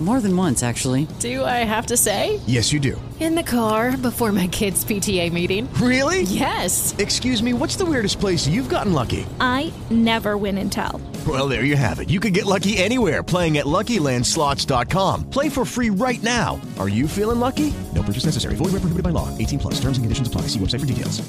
More than once, actually. Do I have to say? Yes, you do. In the car before my kids' PTA meeting. Really? Yes. Excuse me, what's the weirdest place you've gotten lucky? I never win and tell. Well, there you have it. You can get lucky anywhere playing at LuckyLandSlots.com. Play for free right now. Are you feeling lucky? No purchase necessary. Void where prohibited by law. 18 plus. Terms and conditions apply. See website for details.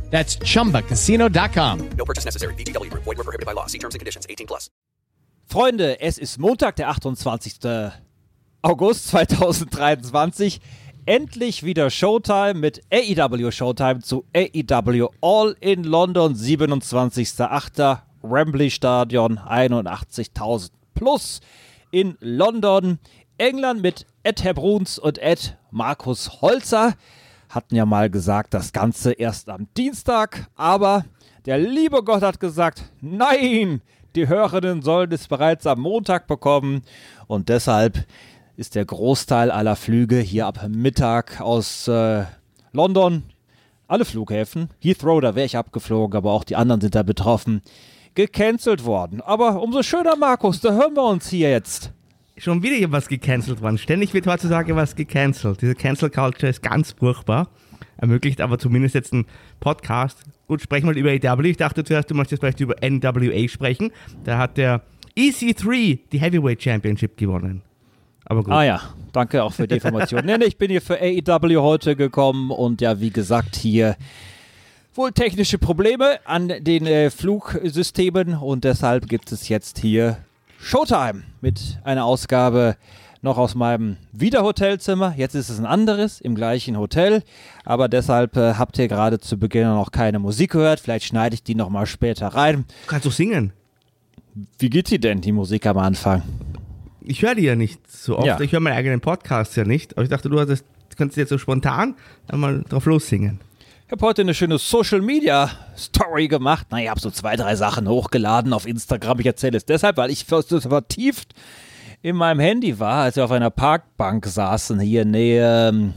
That's chumbacasino.com. No purchase necessary. Group. Void were prohibited by law. See terms and conditions. 18 plus. Freunde, es ist Montag, der 28. August 2023. Endlich wieder Showtime mit AEW Showtime zu AEW All in London, 27.08. Wembley Stadion, 81.000 plus in London. England mit Ed Hebruns und Ed Markus Holzer hatten ja mal gesagt, das Ganze erst am Dienstag, aber der liebe Gott hat gesagt, nein, die Hörerinnen sollen es bereits am Montag bekommen und deshalb ist der Großteil aller Flüge hier ab Mittag aus äh, London, alle Flughäfen, Heathrow, da wäre ich abgeflogen, aber auch die anderen sind da betroffen, gecancelt worden. Aber umso schöner, Markus, da hören wir uns hier jetzt. Schon wieder hier was gecancelt worden. Ständig wird heutzutage was gecancelt. Diese Cancel Culture ist ganz furchtbar. Ermöglicht aber zumindest jetzt einen Podcast. Gut, sprechen wir über AW. Ich dachte zuerst, du möchtest vielleicht über NWA sprechen. Da hat der EC3 die Heavyweight Championship gewonnen. Aber gut. Ah ja, danke auch für die Information. nee, nee, ich bin hier für AEW heute gekommen und ja, wie gesagt, hier wohl technische Probleme an den äh, Flugsystemen und deshalb gibt es jetzt hier Showtime mit einer Ausgabe noch aus meinem Wiederhotelzimmer. Jetzt ist es ein anderes im gleichen Hotel, aber deshalb äh, habt ihr gerade zu Beginn noch keine Musik gehört. Vielleicht schneide ich die noch mal später rein. Du kannst doch singen. Wie geht die denn, die Musik am Anfang? Ich höre die ja nicht so oft. Ja. Ich höre meinen eigenen Podcast ja nicht. Aber ich dachte, du hattest, du kannst jetzt so spontan einmal drauf lossingen. Ich habe heute eine schöne Social Media Story gemacht. Na, ich habe so zwei, drei Sachen hochgeladen auf Instagram. Ich erzähle es deshalb, weil ich vertieft in meinem Handy war, als wir auf einer Parkbank saßen, hier in Nähe ähm,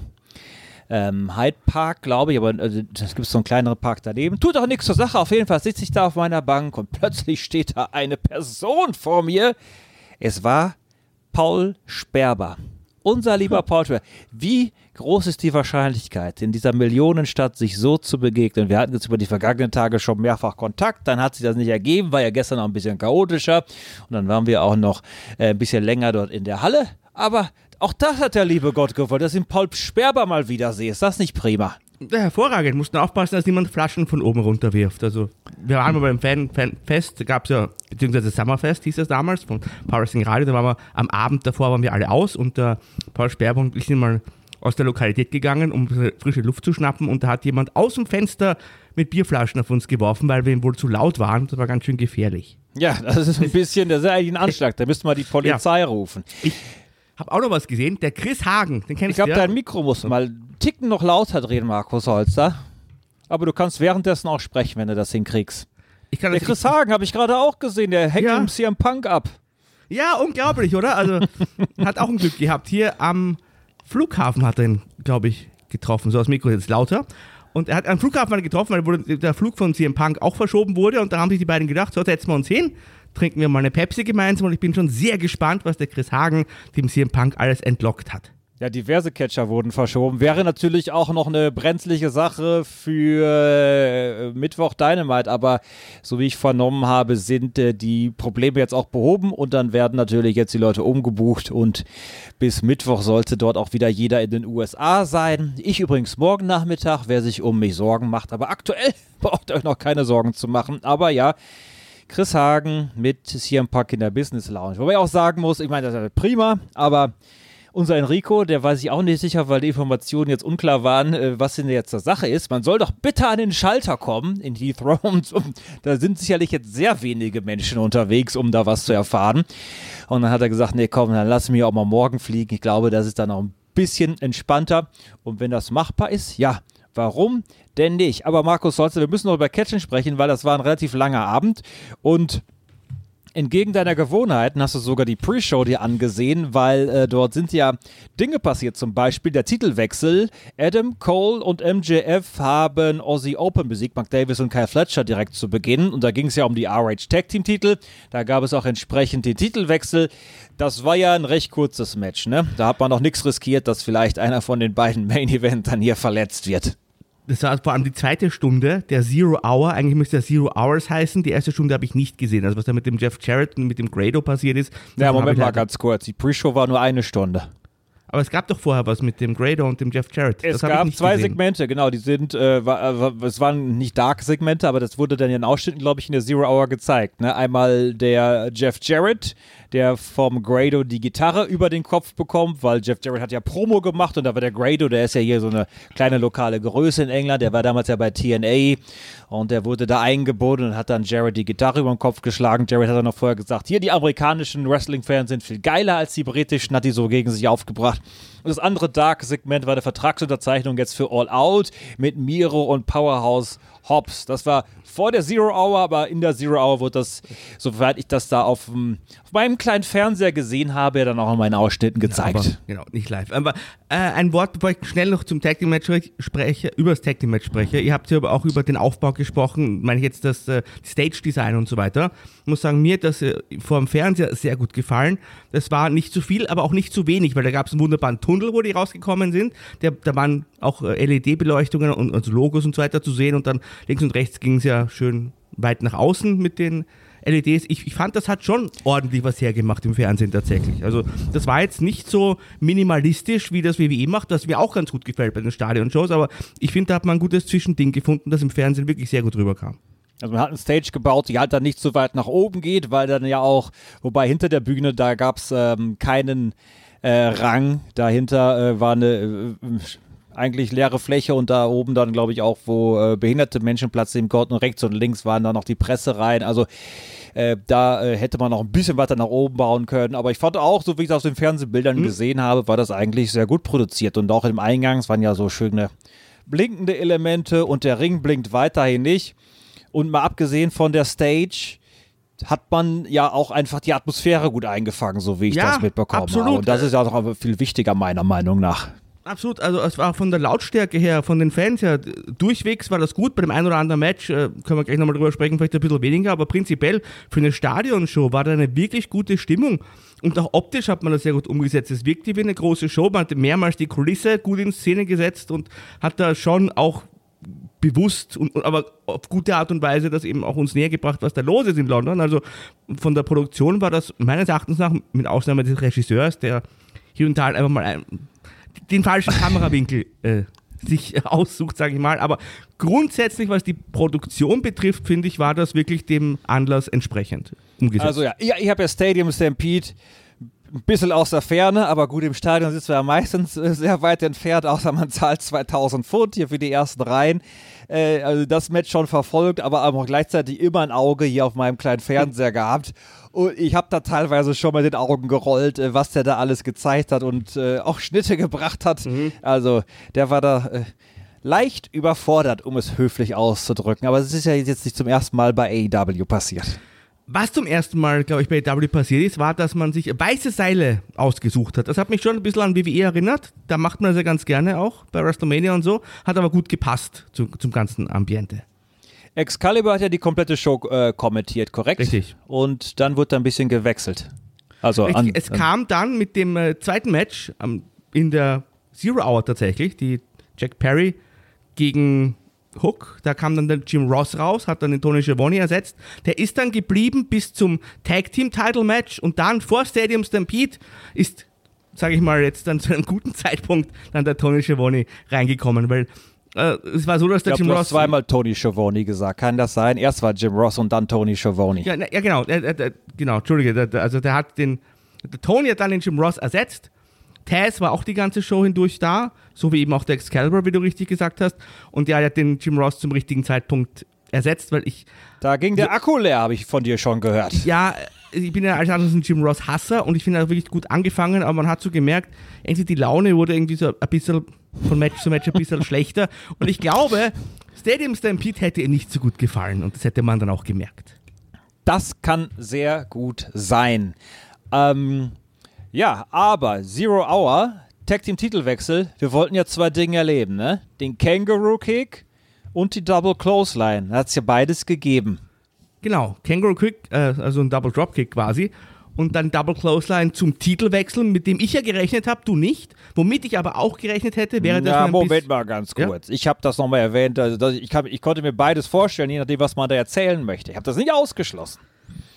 ähm, Hyde Park, glaube ich, aber also, es gibt so einen kleineren Park daneben. Tut auch nichts zur Sache. Auf jeden Fall sitze ich da auf meiner Bank und plötzlich steht da eine Person vor mir. Es war Paul Sperber. Unser lieber Paul Sperber. Wie groß ist die Wahrscheinlichkeit, in dieser Millionenstadt sich so zu begegnen? Wir hatten jetzt über die vergangenen Tage schon mehrfach Kontakt, dann hat sich das nicht ergeben, war ja gestern noch ein bisschen chaotischer und dann waren wir auch noch äh, ein bisschen länger dort in der Halle. Aber auch das hat der liebe Gott gewollt, dass ich den Paul Sperber mal wieder sehe. Ist das nicht prima? Ja, hervorragend. Mussten aufpassen, dass niemand Flaschen von oben runterwirft. Also, wir waren mal beim Fan, Fan Fest, gab es ja, beziehungsweise Summerfest hieß es damals, von Power Wrestling Radio. Da waren wir am Abend davor, waren wir alle aus und der Paul Sperber und ich sind mal aus der Lokalität gegangen, um frische Luft zu schnappen und da hat jemand aus dem Fenster mit Bierflaschen auf uns geworfen, weil wir ihm wohl zu laut waren. Das war ganz schön gefährlich. Ja, das ist ein bisschen, das ist eigentlich ein Anschlag. Da müssten wir die Polizei rufen. Hab auch noch was gesehen, der Chris Hagen, den Ich kennst glaube, du ja? dein Mikro muss mal einen Ticken noch lauter drehen, Markus Holzer. Aber du kannst währenddessen auch sprechen, wenn du das hinkriegst. Ich Der das Chris Hagen habe ich gerade auch gesehen, der hängt Ja. im CM Punk ab. Ja, unglaublich, oder? Also, hat auch ein Glück gehabt. Hier am Flughafen hat er ihn, glaube ich, getroffen. So, das Mikro ist jetzt lauter. Und er hat am Flughafen getroffen, weil der Flug von CM Punk auch verschoben wurde. Und da haben sich die beiden gedacht, so, setzen wir uns hin, trinken wir mal eine Pepsi gemeinsam. Und ich bin schon sehr gespannt, was der Chris Hagen dem CM Punk alles entlockt hat. Ja, diverse Catcher wurden verschoben. Wäre natürlich auch noch eine brenzliche Sache für äh, Mittwoch Dynamite, aber so wie ich vernommen habe, sind äh, die Probleme jetzt auch behoben und dann werden natürlich jetzt die Leute umgebucht und bis Mittwoch sollte dort auch wieder jeder in den USA sein. Ich übrigens morgen Nachmittag, wer sich um mich Sorgen macht, aber aktuell braucht euch noch keine Sorgen zu machen. Aber ja, Chris Hagen mit CM Punk in der Business Lounge. Wobei ich auch sagen muss, ich meine, das ist prima, aber unser Enrico, der weiß ich auch nicht sicher, weil die Informationen jetzt unklar waren, äh, was denn jetzt der Sache ist. Man soll doch bitte an den Schalter kommen in Heathrow. Und, und da sind sicherlich jetzt sehr wenige Menschen unterwegs, um da was zu erfahren. Und dann hat er gesagt, nee, komm, dann lass mich auch mal morgen fliegen. Ich glaube, das ist dann auch ein bisschen entspannter. Und wenn das machbar ist, ja, warum denn nicht? Aber Markus Solze, wir müssen noch über Catchen sprechen, weil das war ein relativ langer Abend. Und entgegen deiner Gewohnheiten hast du sogar die Pre-Show dir angesehen, weil äh, dort sind ja Dinge passiert, zum Beispiel der Titelwechsel. Adam Cole und MJF haben Aussie Open besiegt, Mark Davis und Kyle Fletcher direkt zu Beginn. Und da ging es ja um die RH Tag Team Titel. Da gab es auch entsprechend den Titelwechsel. Das war ja ein recht kurzes Match, ne? Da hat man noch nichts riskiert, dass vielleicht einer von den beiden Main Event dann hier verletzt wird das war vor allem die zweite Stunde, der Zero Hour, eigentlich müsste der Zero Hours heißen, die erste Stunde habe ich nicht gesehen. Also was da mit dem Jeff Jarrett und mit dem Grado passiert ist. Ja, Moment mal ganz kurz, die Pre-Show war nur eine Stunde. Aber es gab doch vorher was mit dem Grado und dem Jeff Jarrett. Es gab zwei gesehen. Segmente, genau, die sind, äh, war, äh, es waren nicht Dark-Segmente, aber das wurde dann in Ausschnitten, glaube ich, in der Zero Hour gezeigt. Ne? Einmal der Jeff Jarrett, der vom Grado die Gitarre über den Kopf bekommt, weil Jeff Jarrett hat ja Promo gemacht und da war der Grado, der ist ja hier so eine kleine lokale Größe in England, der war damals ja bei TNA und der wurde da eingebunden und hat dann Jarrett die Gitarre über den Kopf geschlagen. Jarrett hat dann noch vorher gesagt, hier die amerikanischen Wrestling-Fans sind viel geiler als die britischen, hat die so gegen sich aufgebracht. Und das andere Dark-Segment war eine Vertragsunterzeichnung jetzt für All Out mit Miro und Powerhouse Hobbs. Das war vor der Zero Hour, aber in der Zero Hour wurde das, soweit ich das da auf, auf meinem kleinen Fernseher gesehen habe, dann auch in meinen Ausschnitten gezeigt. Ja, aber, genau, nicht live. Aber äh, ein Wort, bevor ich schnell noch zum Tag Team Match spreche, über das Tag Team Match spreche. Ihr habt ja aber auch über den Aufbau gesprochen, meine ich jetzt das äh, Stage Design und so weiter. Muss sagen, mir hat das äh, vor dem Fernseher sehr gut gefallen. Das war nicht zu viel, aber auch nicht zu wenig, weil da gab es einen wunderbaren Tunnel, wo die rausgekommen sind. Der, da waren auch äh, LED-Beleuchtungen und also Logos und so weiter zu sehen und dann links und rechts ging es ja schön weit nach außen mit den LEDs. Ich, ich, fand, das hat schon ordentlich was hergemacht im Fernsehen tatsächlich. Also das war jetzt nicht so minimalistisch, wie das WWE macht, das mir auch ganz gut gefällt bei den Stadion-Shows, aber ich finde, da hat man ein gutes Zwischending gefunden, das im Fernsehen wirklich sehr gut rüberkam. Also man hat eine Stage gebaut, die halt dann nicht so weit nach oben geht, weil dann ja auch, wobei hinter der Bühne, da gab es ähm, keinen äh, Rang. Dahinter äh, war eine äh, eigentlich leere Fläche und da oben dann, glaube ich, auch, wo äh, behinderte Menschen Platz nehmen konnten. Und rechts und links waren dann noch die Pressereihen. Also äh, da äh, hätte man noch ein bisschen weiter nach oben bauen können. Aber ich fand auch, so wie ich es aus den Fernsehbildern mhm. gesehen habe, war das eigentlich sehr gut produziert. Und auch im Eingang, es waren ja so schöne blinkende Elemente und der Ring blinkt weiterhin nicht. Und mal abgesehen von der Stage hat man ja auch einfach die Atmosphäre gut eingefangen, so wie ich ja, das mitbekommen absolut. habe. Und das ist ja auch viel wichtiger, meiner Meinung nach. Absolut, also es war von der Lautstärke her, von den Fans her, durchwegs war das gut. Bei dem einen oder anderen Match äh, können wir gleich nochmal drüber sprechen, vielleicht ein bisschen weniger, aber prinzipiell für eine Stadionshow war da eine wirklich gute Stimmung. Und auch optisch hat man das sehr gut umgesetzt. Es wirkte wie eine große Show. Man hat mehrmals die Kulisse gut in Szene gesetzt und hat da schon auch bewusst und, aber auf gute Art und Weise das eben auch uns näher gebracht, was da los ist in London. Also von der Produktion war das meines Erachtens nach, mit Ausnahme des Regisseurs, der hier und da einfach mal ein den falschen Kamerawinkel äh, sich aussucht, sage ich mal. Aber grundsätzlich, was die Produktion betrifft, finde ich, war das wirklich dem Anlass entsprechend umgesetzt. Also ja, ich, ich habe ja Stadium Stampede ein bisschen aus der Ferne, aber gut, im Stadion sitzen wir ja meistens äh, sehr weit entfernt, außer man zahlt 2000 Pfund hier für die ersten Reihen. Äh, also das Match schon verfolgt, aber auch gleichzeitig immer ein Auge hier auf meinem kleinen Fernseher gehabt. Und ich habe da teilweise schon mal den Augen gerollt, äh, was der da alles gezeigt hat und äh, auch Schnitte gebracht hat. Mhm. Also der war da äh, leicht überfordert, um es höflich auszudrücken. Aber es ist ja jetzt nicht zum ersten Mal bei AEW passiert. Was zum ersten Mal, glaube ich, bei W passiert ist, war, dass man sich weiße Seile ausgesucht hat. Das hat mich schon ein bisschen an WWE erinnert. Da macht man das ja ganz gerne auch bei WrestleMania und so. Hat aber gut gepasst zu, zum ganzen Ambiente. Excalibur hat ja die komplette Show äh, kommentiert, korrekt? Richtig. Und dann wurde da ein bisschen gewechselt. Also an, es kam dann mit dem äh, zweiten Match ähm, in der Zero Hour tatsächlich, die Jack Perry gegen Hook. Da kam dann der Jim Ross raus, hat dann den Tony Schiavone ersetzt. Der ist dann geblieben bis zum Tag Team Title Match und dann vor Stadium Stampede ist, sage ich mal, jetzt dann zu einem guten Zeitpunkt dann der Tony Schiavone reingekommen, weil äh, es war so, dass der ich glaub, Jim du Ross. Hast zweimal Tony Schiavone gesagt. Kann das sein? Erst war Jim Ross und dann Tony Schiavone. Ja, ja genau. Der, der, genau, Entschuldige. Also der hat den. Der Tony hat dann den Jim Ross ersetzt Taz war auch die ganze Show hindurch da, so wie eben auch der Excalibur, wie du richtig gesagt hast. Und ja, er hat den Jim Ross zum richtigen Zeitpunkt ersetzt, weil ich, Da ging der Akku leer, habe ich von dir schon gehört. ja, ich bin ja als anderes ein Jim Ross Hasser und ich finde, er hat wirklich gut angefangen, aber man hat so gemerkt, irgendwie die Laune wurde irgendwie so ein bisschen von Match zu Match ein bisschen schlechter. Und ich glaube, Stadium Stampede hätte ihr nicht so gut gefallen und das hätte man dann auch gemerkt. Das kann sehr gut sein. Ähm, ja, aber Zero Hour, Tag Team Titelwechsel, wir wollten ja zwei Dinge erleben, ne? Den Kangaroo Kick und die Double Clothesline. Da hat es ja beides gegeben. Genau, Kangaroo Kick, äh, also ein Double Dropkick quasi. Und dann Double Clothesline zum Titelwechsel, mit dem ich ja gerechnet habe, du nicht. Womit ich aber auch gerechnet hätte, wäre das ja, Moment mal ganz Ja? kurz. Ich habe das nochmal erwähnt. Also, ich, kann, ich konnte mir beides vorstellen, je nachdem, was man da erzählen möchte. Ich habe das nicht ausgeschlossen.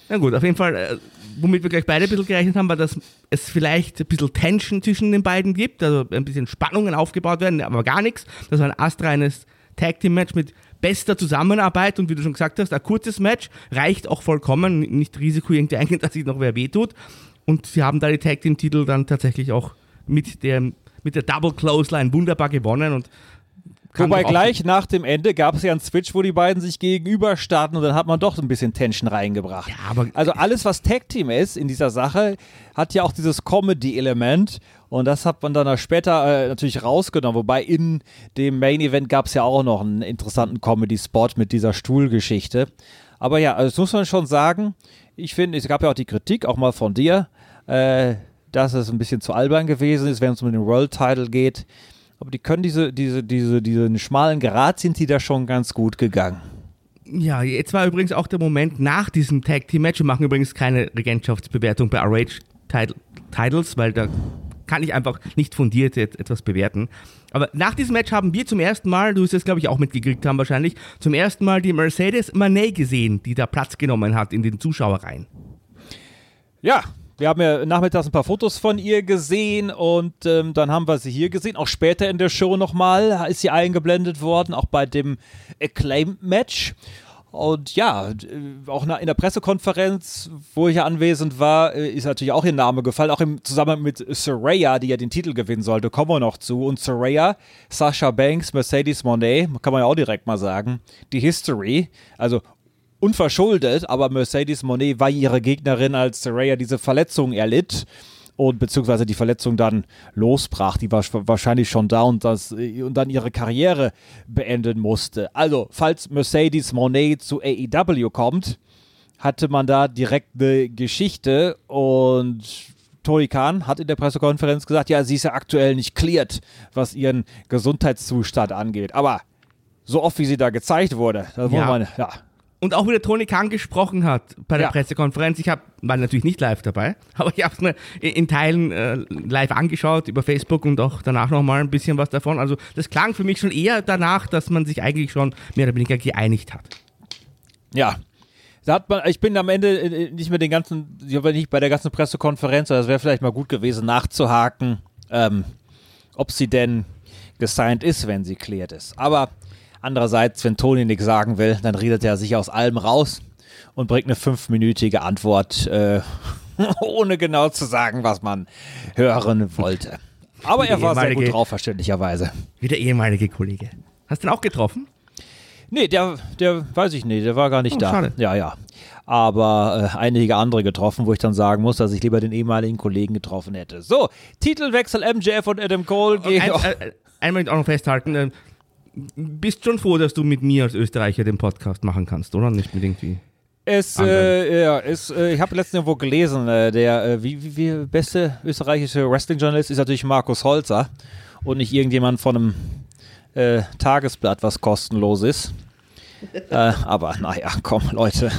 Na gut, auf jeden Fall, äh, womit wir gleich beide ein bisschen gerechnet haben, war, dass es vielleicht ein bisschen Tension zwischen den beiden gibt, also ein bisschen Spannungen aufgebaut werden, aber gar nichts. Das war ein astreines Tag Team Match mit bester Zusammenarbeit und wie du schon gesagt hast, ein kurzes Match reicht auch vollkommen, nicht Risiko irgendwie eingehen, dass sich noch wer wehtut. Und sie haben da die Tag Team Titel dann tatsächlich auch mit der, mit der Double Clothesline wunderbar gewonnen und Wobei auch- gleich nach dem Ende gab es ja einen Switch, wo die beiden sich gegenüber starten und dann hat man doch ein bisschen Tension reingebracht. Ja, aber- also alles, was Tag Team ist in dieser Sache, hat ja auch dieses Comedy-Element und das hat man dann später äh, natürlich rausgenommen. Wobei in dem Main Event gab es ja auch noch einen interessanten Comedy-Spot mit dieser Stuhlgeschichte. Aber ja, also das muss man schon sagen. Ich finde, es gab ja auch die Kritik, auch mal von dir, äh, dass es ein bisschen zu albern gewesen ist, wenn es um den World Title geht. Aber die können diese, diese, diese, diesen schmalen Grat sind die da schon ganz gut gegangen. Ja, jetzt war übrigens auch der Moment nach diesem Tag Team Match. Wir machen übrigens keine Regentschaftsbewertung bei RH Title- Titles, weil da kann ich einfach nicht fundiert et- etwas bewerten. Aber nach diesem Match haben wir zum ersten Mal, du wirst es glaube ich auch mitgekriegt haben wahrscheinlich, zum ersten Mal die Mercedes Manet gesehen, die da Platz genommen hat in den Zuschauerreihen. Ja, wir haben ja nachmittags ein paar Fotos von ihr gesehen und ähm, dann haben wir sie hier gesehen. Auch später in der Show nochmal ist sie eingeblendet worden, auch bei dem Acclaimed-Match. Und ja, äh, auch in der Pressekonferenz, wo ich ja anwesend war, äh, ist natürlich auch ihr Name gefallen, auch im Zusammenhang mit Soraya, die ja den Titel gewinnen sollte, kommen wir noch zu. Und Soraya, Sasha Banks, Mercedes Monet, kann man ja auch direkt mal sagen, die History, also unverschuldet, aber Mercedes Monet war ihre Gegnerin, als Saraya diese Verletzung erlitt und beziehungsweise die Verletzung dann losbrach. Die war sch- wahrscheinlich schon da und, das, und dann ihre Karriere beenden musste. Also, falls Mercedes Monet zu AEW kommt, hatte man da direkt eine Geschichte und Tony Khan hat in der Pressekonferenz gesagt, ja, sie ist ja aktuell nicht cleared, was ihren Gesundheitszustand angeht. Aber so oft, wie sie da gezeigt wurde, da wurde Ja. man, ja, Und auch wie der Tony Khan gesprochen hat bei der Ja. Pressekonferenz. Ich hab, war natürlich nicht live dabei, aber ich habe es mir in Teilen äh, live angeschaut über Facebook und auch danach nochmal ein bisschen was davon. Also das klang für mich schon eher danach, dass man sich eigentlich schon mehr oder weniger geeinigt hat. Ja. Da hat man, ich bin am Ende äh, nicht mit den ganzen, ich war nicht bei der ganzen Pressekonferenz, aber es wäre vielleicht mal gut gewesen, nachzuhaken, ähm, ob sie denn gesigned ist, wenn sie klärt ist. Aber andererseits, wenn Toni nichts sagen will, dann redet er sich aus allem raus und bringt eine fünfminütige Antwort, äh, ohne genau zu sagen, was man hören wollte. Aber er war sehr gut drauf, verständlicherweise. Wie der ehemalige Kollege. Hast du ihn auch getroffen? Nee, der, der weiß ich nicht, der war gar nicht Oh, da. schade. Ja, ja. Aber äh, einige andere getroffen, wo ich dann sagen muss, dass ich lieber den ehemaligen Kollegen getroffen hätte. So, Titelwechsel MJF und Adam Cole gegen. Ein, äh, einmal auch noch festhalten. Bist schon froh, dass du mit mir als Österreicher den Podcast machen kannst, oder? Nicht mit irgendwie. Es, äh, ja, es, äh, ich habe letztens irgendwo gelesen, äh, der äh, wie, wie, wie beste österreichische Wrestling-Journalist ist natürlich Markus Holzer und nicht irgendjemand von einem äh, Tagesblatt, was kostenlos ist. äh, aber naja, komm, Leute.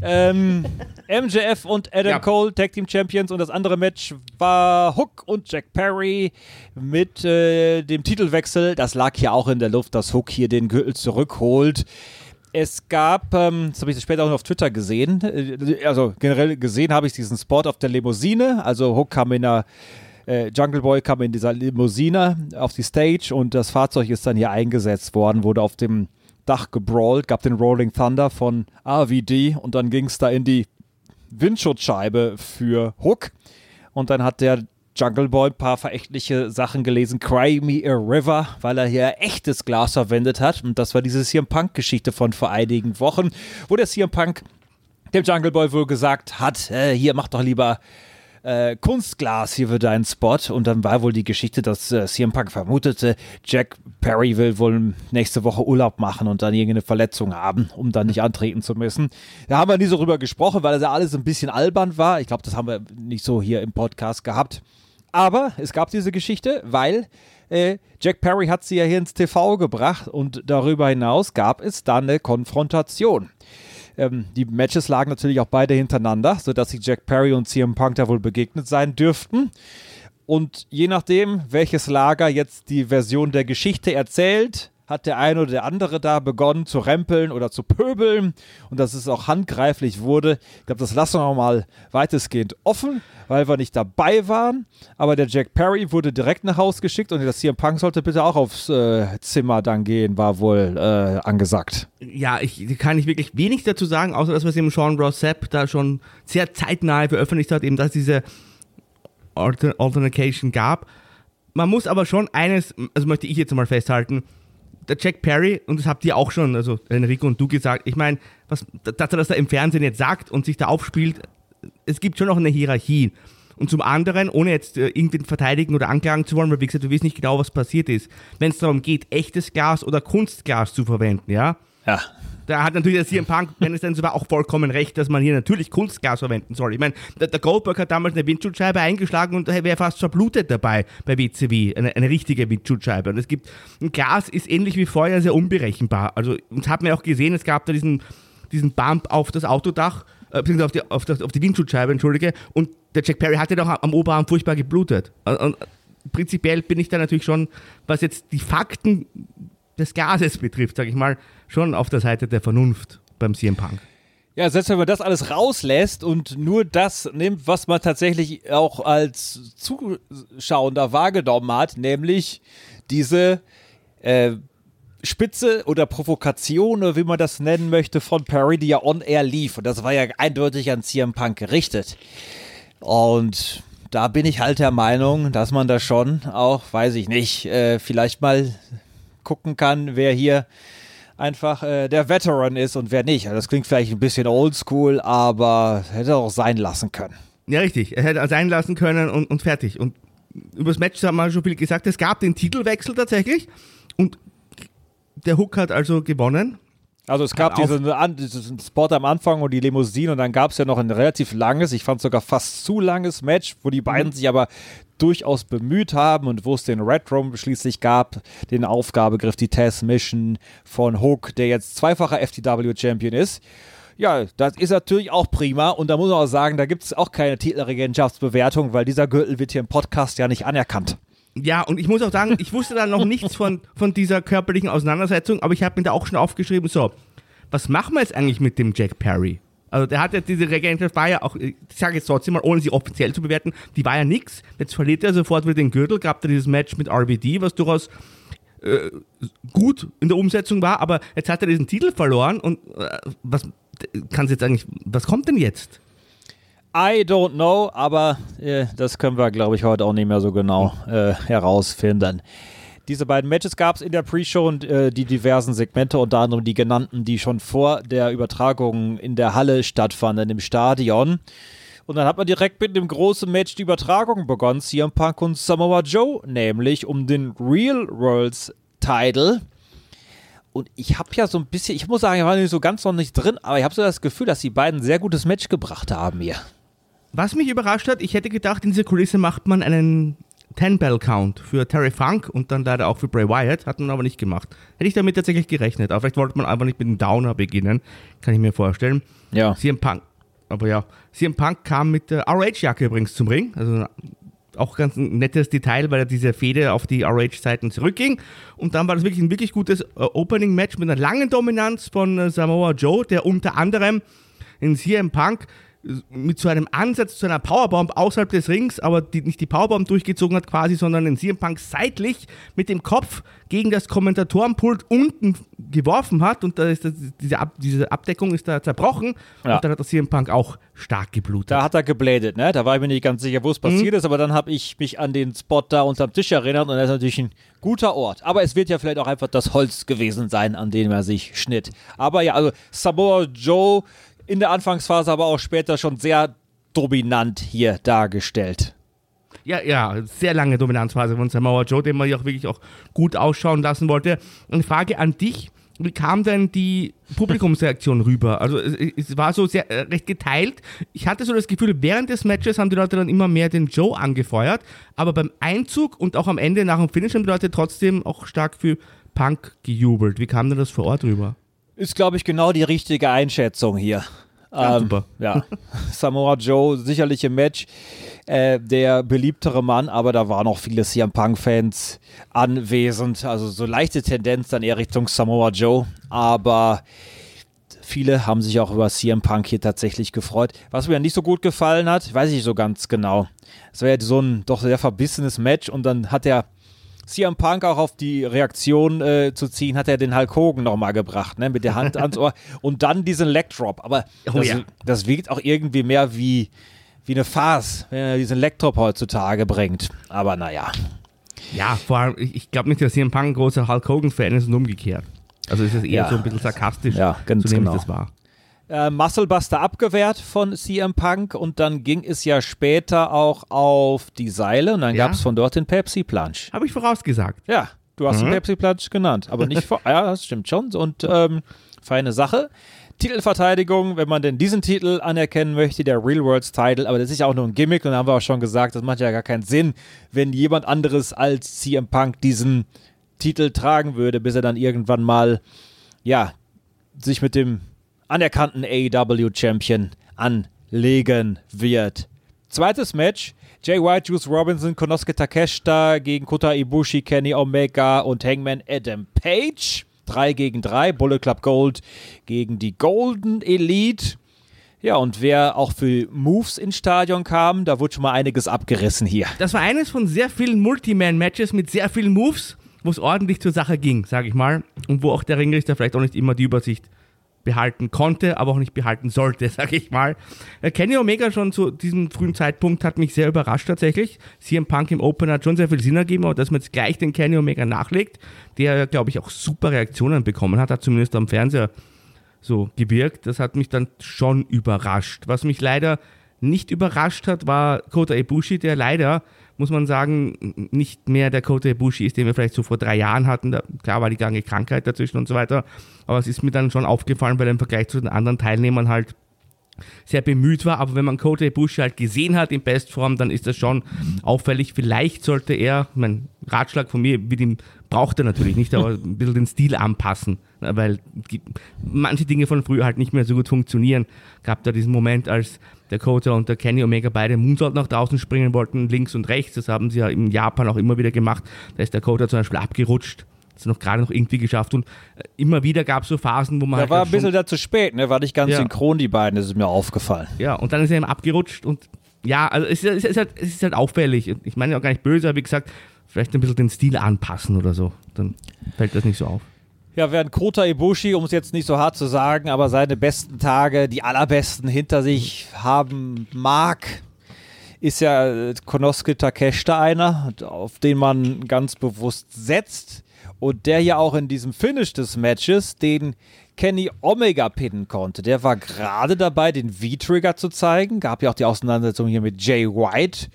Ähm, MJF und Adam Ja. Cole, Tag Team Champions und das andere Match war Hook und Jack Perry mit äh, dem Titelwechsel. Das lag ja auch in der Luft, dass Hook hier den Gürtel zurückholt. Es gab, ähm, das habe ich später auch noch auf Twitter gesehen, äh, also generell gesehen habe ich diesen Spot auf der Limousine. Also Hook kam in der, äh, Jungle Boy kam in dieser Limousine auf die Stage und das Fahrzeug ist dann hier eingesetzt worden, wurde auf dem Dach gebrawlt, gab den Rolling Thunder von RVD und dann ging es da in die Windschutzscheibe für Hook und dann hat der Jungle Boy ein paar verächtliche Sachen gelesen. Cry Me a River, weil er hier echtes Glas verwendet hat. Und das war diese CM Punk-Geschichte von vor einigen Wochen, wo der CM Punk dem Jungle Boy wohl gesagt hat, äh, hier mach doch lieber äh, Kunstglas hier für deinen Spot. Und dann war wohl die Geschichte, dass äh, CM Punk vermutete, Jack Perry will wohl nächste Woche Urlaub machen und dann irgendeine Verletzung haben, um dann nicht antreten zu müssen. Da haben wir nie so drüber gesprochen, weil das ja alles ein bisschen albern war. Ich glaube, das haben wir nicht so hier im Podcast gehabt. Aber es gab diese Geschichte, weil äh, Jack Perry hat sie ja hier ins TV gebracht und darüber hinaus gab es dann eine Konfrontation. Ähm, die Matches lagen natürlich auch beide hintereinander, sodass sich Jack Perry und CM Punk da wohl begegnet sein dürften. Und je nachdem, welches Lager jetzt die Version der Geschichte erzählt, hat der eine oder der andere da begonnen zu rempeln oder zu pöbeln und dass es auch handgreiflich wurde. Ich glaube, das lassen wir mal weitestgehend offen, weil wir nicht dabei waren. Aber der Jack Perry wurde direkt nach Haus geschickt und der CM Punk sollte bitte auch aufs äh, Zimmer dann gehen, war wohl äh, angesagt. Ja, ich kann nicht wirklich wenig dazu sagen, außer dass was eben Sean Ross Sapp da schon sehr zeitnah veröffentlicht hat, eben dass diese Alter Alternation gab. Man muss aber schon eines, also möchte ich jetzt mal festhalten, der Jack Perry, und das habt ihr auch schon, also Enrico und du gesagt, ich meine, dass er das da im Fernsehen jetzt sagt und sich da aufspielt, es gibt schon noch eine Hierarchie. Und zum anderen, ohne jetzt äh, irgendwen verteidigen oder anklagen zu wollen, weil wie gesagt, du weißt nicht genau, was passiert ist, wenn es darum geht, echtes Glas oder Kunstglas zu verwenden, ja? Ja. Da hat natürlich der CM Punk, wenn es war, auch vollkommen recht, dass man hier natürlich Kunstgas verwenden soll. Ich meine, der, der Goldberg hat damals eine Windschutzscheibe eingeschlagen und wäre fast verblutet dabei bei WCW. Eine, eine richtige Windschutzscheibe. Und es gibt, ein Glas ist ähnlich wie Feuer sehr unberechenbar. Also, uns hat man auch gesehen, es gab da diesen, diesen Bump auf das Autodach, äh, beziehungsweise auf die, auf, das, auf die Windschutzscheibe, entschuldige. Und der Jack Perry hatte doch am Oberarm furchtbar geblutet. Und, und prinzipiell bin ich da natürlich schon, was jetzt die Fakten des Gases betrifft, sage ich mal, schon auf der Seite der Vernunft beim CM Punk. Ja, selbst wenn man das alles rauslässt und nur das nimmt, was man tatsächlich auch als Zuschauender wahrgenommen hat, nämlich diese äh, Spitze oder Provokation oder wie man das nennen möchte von Perry, die ja on air lief. Und das war ja eindeutig an CM Punk gerichtet. Und da bin ich halt der Meinung, dass man da schon auch, weiß ich nicht, äh, vielleicht mal gucken kann, wer hier einfach äh, der Veteran ist und wer nicht. Also das klingt vielleicht ein bisschen oldschool, aber hätte auch sein lassen können. Ja, richtig. Er hätte sein lassen können und, und fertig. Und über das Match haben wir schon viel gesagt. Es gab den Titelwechsel tatsächlich und der Hook hat also gewonnen. Also es gab diesen, diesen Spot am Anfang und die Limousine und dann gab es ja noch ein relativ langes, ich fand sogar fast zu langes Match, wo die beiden mhm. sich aber durchaus bemüht haben und wo es den Red Room schließlich gab, den Aufgabegriff, die Test Mission von Hook, der jetzt zweifacher FTW-Champion ist. Ja, das ist natürlich auch prima und da muss man auch sagen, da gibt es auch keine Titelregentschaftsbewertung, weil dieser Gürtel wird hier im Podcast ja nicht anerkannt. Ja, und ich muss auch sagen, ich wusste da noch nichts von, von dieser körperlichen Auseinandersetzung, aber ich habe mir da auch schon aufgeschrieben, so, was machen wir jetzt eigentlich mit dem Jack Perry? Also der hat ja diese Regentschaft war ja auch, ich sage jetzt trotzdem mal, ohne sie offiziell zu bewerten, die war ja nix. Jetzt verliert er sofort wieder den Gürtel, gab da dieses Match mit RBD, was durchaus äh, gut in der Umsetzung war, aber jetzt hat er diesen Titel verloren und äh, was kann jetzt eigentlich, was kommt denn jetzt? I don't know, aber äh, das können wir, glaube ich, heute auch nicht mehr so genau äh, herausfinden. Diese beiden Matches gab es in der Pre-Show und äh, die diversen Segmente, unter anderem die genannten, die schon vor der Übertragung in der Halle stattfanden, im Stadion. Und dann hat man direkt mit dem großen Match die Übertragung begonnen, CM Punk und Samoa Joe, nämlich um den Real Worlds Title. Und ich habe ja so ein bisschen, ich muss sagen, ich war nicht so ganz noch nicht drin, aber ich habe so das Gefühl, dass die beiden ein sehr gutes Match gebracht haben hier. Was mich überrascht hat, ich hätte gedacht, in dieser Kulisse macht man einen 10-Bell-Count für Terry Funk und dann leider auch für Bray Wyatt, hat man aber nicht gemacht. Hätte ich damit tatsächlich gerechnet, aber vielleicht wollte man einfach nicht mit dem Downer beginnen, kann ich mir vorstellen. Ja. CM Punk, aber ja, CM Punk kam mit der RH-Jacke übrigens zum Ring, also auch ganz ein nettes Detail, weil er diese Fehde auf die RH-Seiten zurückging. Und dann war das wirklich ein wirklich gutes äh, Opening-Match mit einer langen Dominanz von äh, Samoa Joe, der unter anderem in CM Punk mit so einem Ansatz zu einer Powerbomb außerhalb des Rings, aber die, nicht die Powerbomb durchgezogen hat quasi, sondern den CM Punk seitlich mit dem Kopf gegen das Kommentatorenpult unten geworfen hat und da ist das, diese, Ab, diese Abdeckung ist da zerbrochen Ja. und dann hat der CM Punk auch stark geblutet. Da hat er geblädet, ne? Da war ich mir nicht ganz sicher, wo es passiert ist, aber dann habe ich mich an den Spot da unterm Tisch erinnert und das ist natürlich ein guter Ort. Aber es wird ja vielleicht auch einfach das Holz gewesen sein, an dem er sich schnitt. Aber ja, also Samoa Joe in der Anfangsphase, aber auch später schon sehr dominant hier dargestellt. Ja, ja, sehr lange Dominanzphase von Samoa Joe, den man ja auch wirklich auch gut ausschauen lassen wollte. Eine Frage an dich. Wie kam denn die Publikumsreaktion rüber? Also es, es war so sehr äh, recht geteilt. Ich hatte so das Gefühl, während des Matches haben die Leute dann immer mehr den Joe angefeuert, aber beim Einzug und auch am Ende nach dem Finish haben die Leute trotzdem auch stark für Punk gejubelt. Wie kam denn das vor Ort rüber? Ist, glaube ich, genau die richtige Einschätzung hier. Ja, super. Ja, Samoa Joe sicherlich im Match äh, der beliebtere Mann, aber da waren auch viele CM Punk-Fans anwesend. Also so leichte Tendenz dann eher Richtung Samoa Joe, aber viele haben sich auch über CM Punk hier tatsächlich gefreut. Was mir nicht so gut gefallen hat, weiß ich so ganz genau. Es war ja so ein doch sehr verbissenes Match und dann hat er CM Punk auch auf die Reaktion äh, zu ziehen, hat er den Hulk Hogan nochmal gebracht, ne, mit der Hand ans Ohr und dann diesen Leg Drop. Aber Oh das, ja. das wirkt auch irgendwie mehr wie, wie eine Farce, wenn er diesen Leg Drop heutzutage bringt. Aber naja. Ja, vor allem, ich, ich glaube nicht, dass CM Punk ein großer Hulk Hogan-Fan ist und umgekehrt. Also ist es eher Ja. so ein bisschen sarkastisch, Ja, ganz so nehme genau. ich das wahr. Äh, Musclebuster abgewehrt von CM Punk und dann ging es ja später auch auf die Seile und dann Ja. gab es von dort den Pepsi Plunge. Habe ich vorausgesagt. Ja, du hast den Pepsi Plunge genannt, aber nicht vor. ja, das stimmt schon. Und ähm, feine Sache. Titelverteidigung, wenn man denn diesen Titel anerkennen möchte, der Real Worlds Title, aber das ist ja auch nur ein Gimmick und da haben wir auch schon gesagt, das macht ja gar keinen Sinn, wenn jemand anderes als CM Punk diesen Titel tragen würde, bis er dann irgendwann mal, ja, sich mit dem anerkannten AEW Champion anlegen wird. Zweites Match. Jay White, Juice Robinson, Konosuke Takeshita gegen Kota Ibushi, Kenny Omega und Hangman Adam Page. 3 gegen 3. Bullet Club Gold gegen die Golden Elite. Ja, und wer auch für Moves ins Stadion kam, da wurde schon mal einiges abgerissen hier. Das war eines von sehr vielen Multiman-Matches mit sehr vielen Moves, wo es ordentlich zur Sache ging, sage ich mal. Und wo auch der Ringrichter vielleicht auch nicht immer die Übersicht behalten konnte, aber auch nicht behalten sollte, sage ich mal. Äh, Kenny Omega schon zu diesem frühen Zeitpunkt hat mich sehr überrascht tatsächlich. CM Punk im Open hat schon sehr viel Sinn ergeben, aber dass man jetzt gleich den Kenny Omega nachlegt, der, glaube ich, auch super Reaktionen bekommen hat, hat zumindest am Fernseher so gewirkt. Das hat mich dann schon überrascht. Was mich leider nicht überrascht hat, war Kota Ibushi, der leider, muss man sagen, nicht mehr der Kota Ibushi ist, den wir vielleicht so vor drei Jahren hatten. Da, klar war die gange Krankheit dazwischen und so weiter. Aber es ist mir dann schon aufgefallen, weil er im Vergleich zu den anderen Teilnehmern halt sehr bemüht war, aber wenn man Kota Ibushi halt gesehen hat in Bestform, dann ist das schon auffällig. Vielleicht sollte er, mein Ratschlag von mir, mit ihm braucht er natürlich nicht, aber ein bisschen den Stil anpassen, weil manche Dinge von früher halt nicht mehr so gut funktionieren. Gab da diesen Moment, als der Kota und der Kenny Omega beide Moonsault nach draußen springen wollten, links und rechts. Das haben sie ja in Japan auch immer wieder gemacht. Da ist der Kota zum Beispiel abgerutscht. Das noch gerade noch irgendwie geschafft und äh, immer wieder gab es so Phasen, wo man Da halt war ein bisschen da zu spät, ne? War nicht ganz Ja. synchron, die beiden, das ist mir aufgefallen. ja, und dann ist er eben abgerutscht und ja, also es ist, es ist, halt, es ist halt auffällig. Ich meine auch gar nicht böse, aber wie gesagt, vielleicht ein bisschen den Stil anpassen oder so. Dann fällt das nicht so auf. Ja, während Kota Ibushi, um es jetzt nicht so hart zu sagen, aber seine besten Tage, die allerbesten hinter sich haben mag, ist ja äh, Konosuke Takeshita einer, auf den man ganz bewusst setzt und der ja auch in diesem Finish des Matches den Kenny Omega pinnen konnte. Der war gerade dabei, den V-Trigger zu zeigen. Gab ja auch die Auseinandersetzung hier mit Jay White.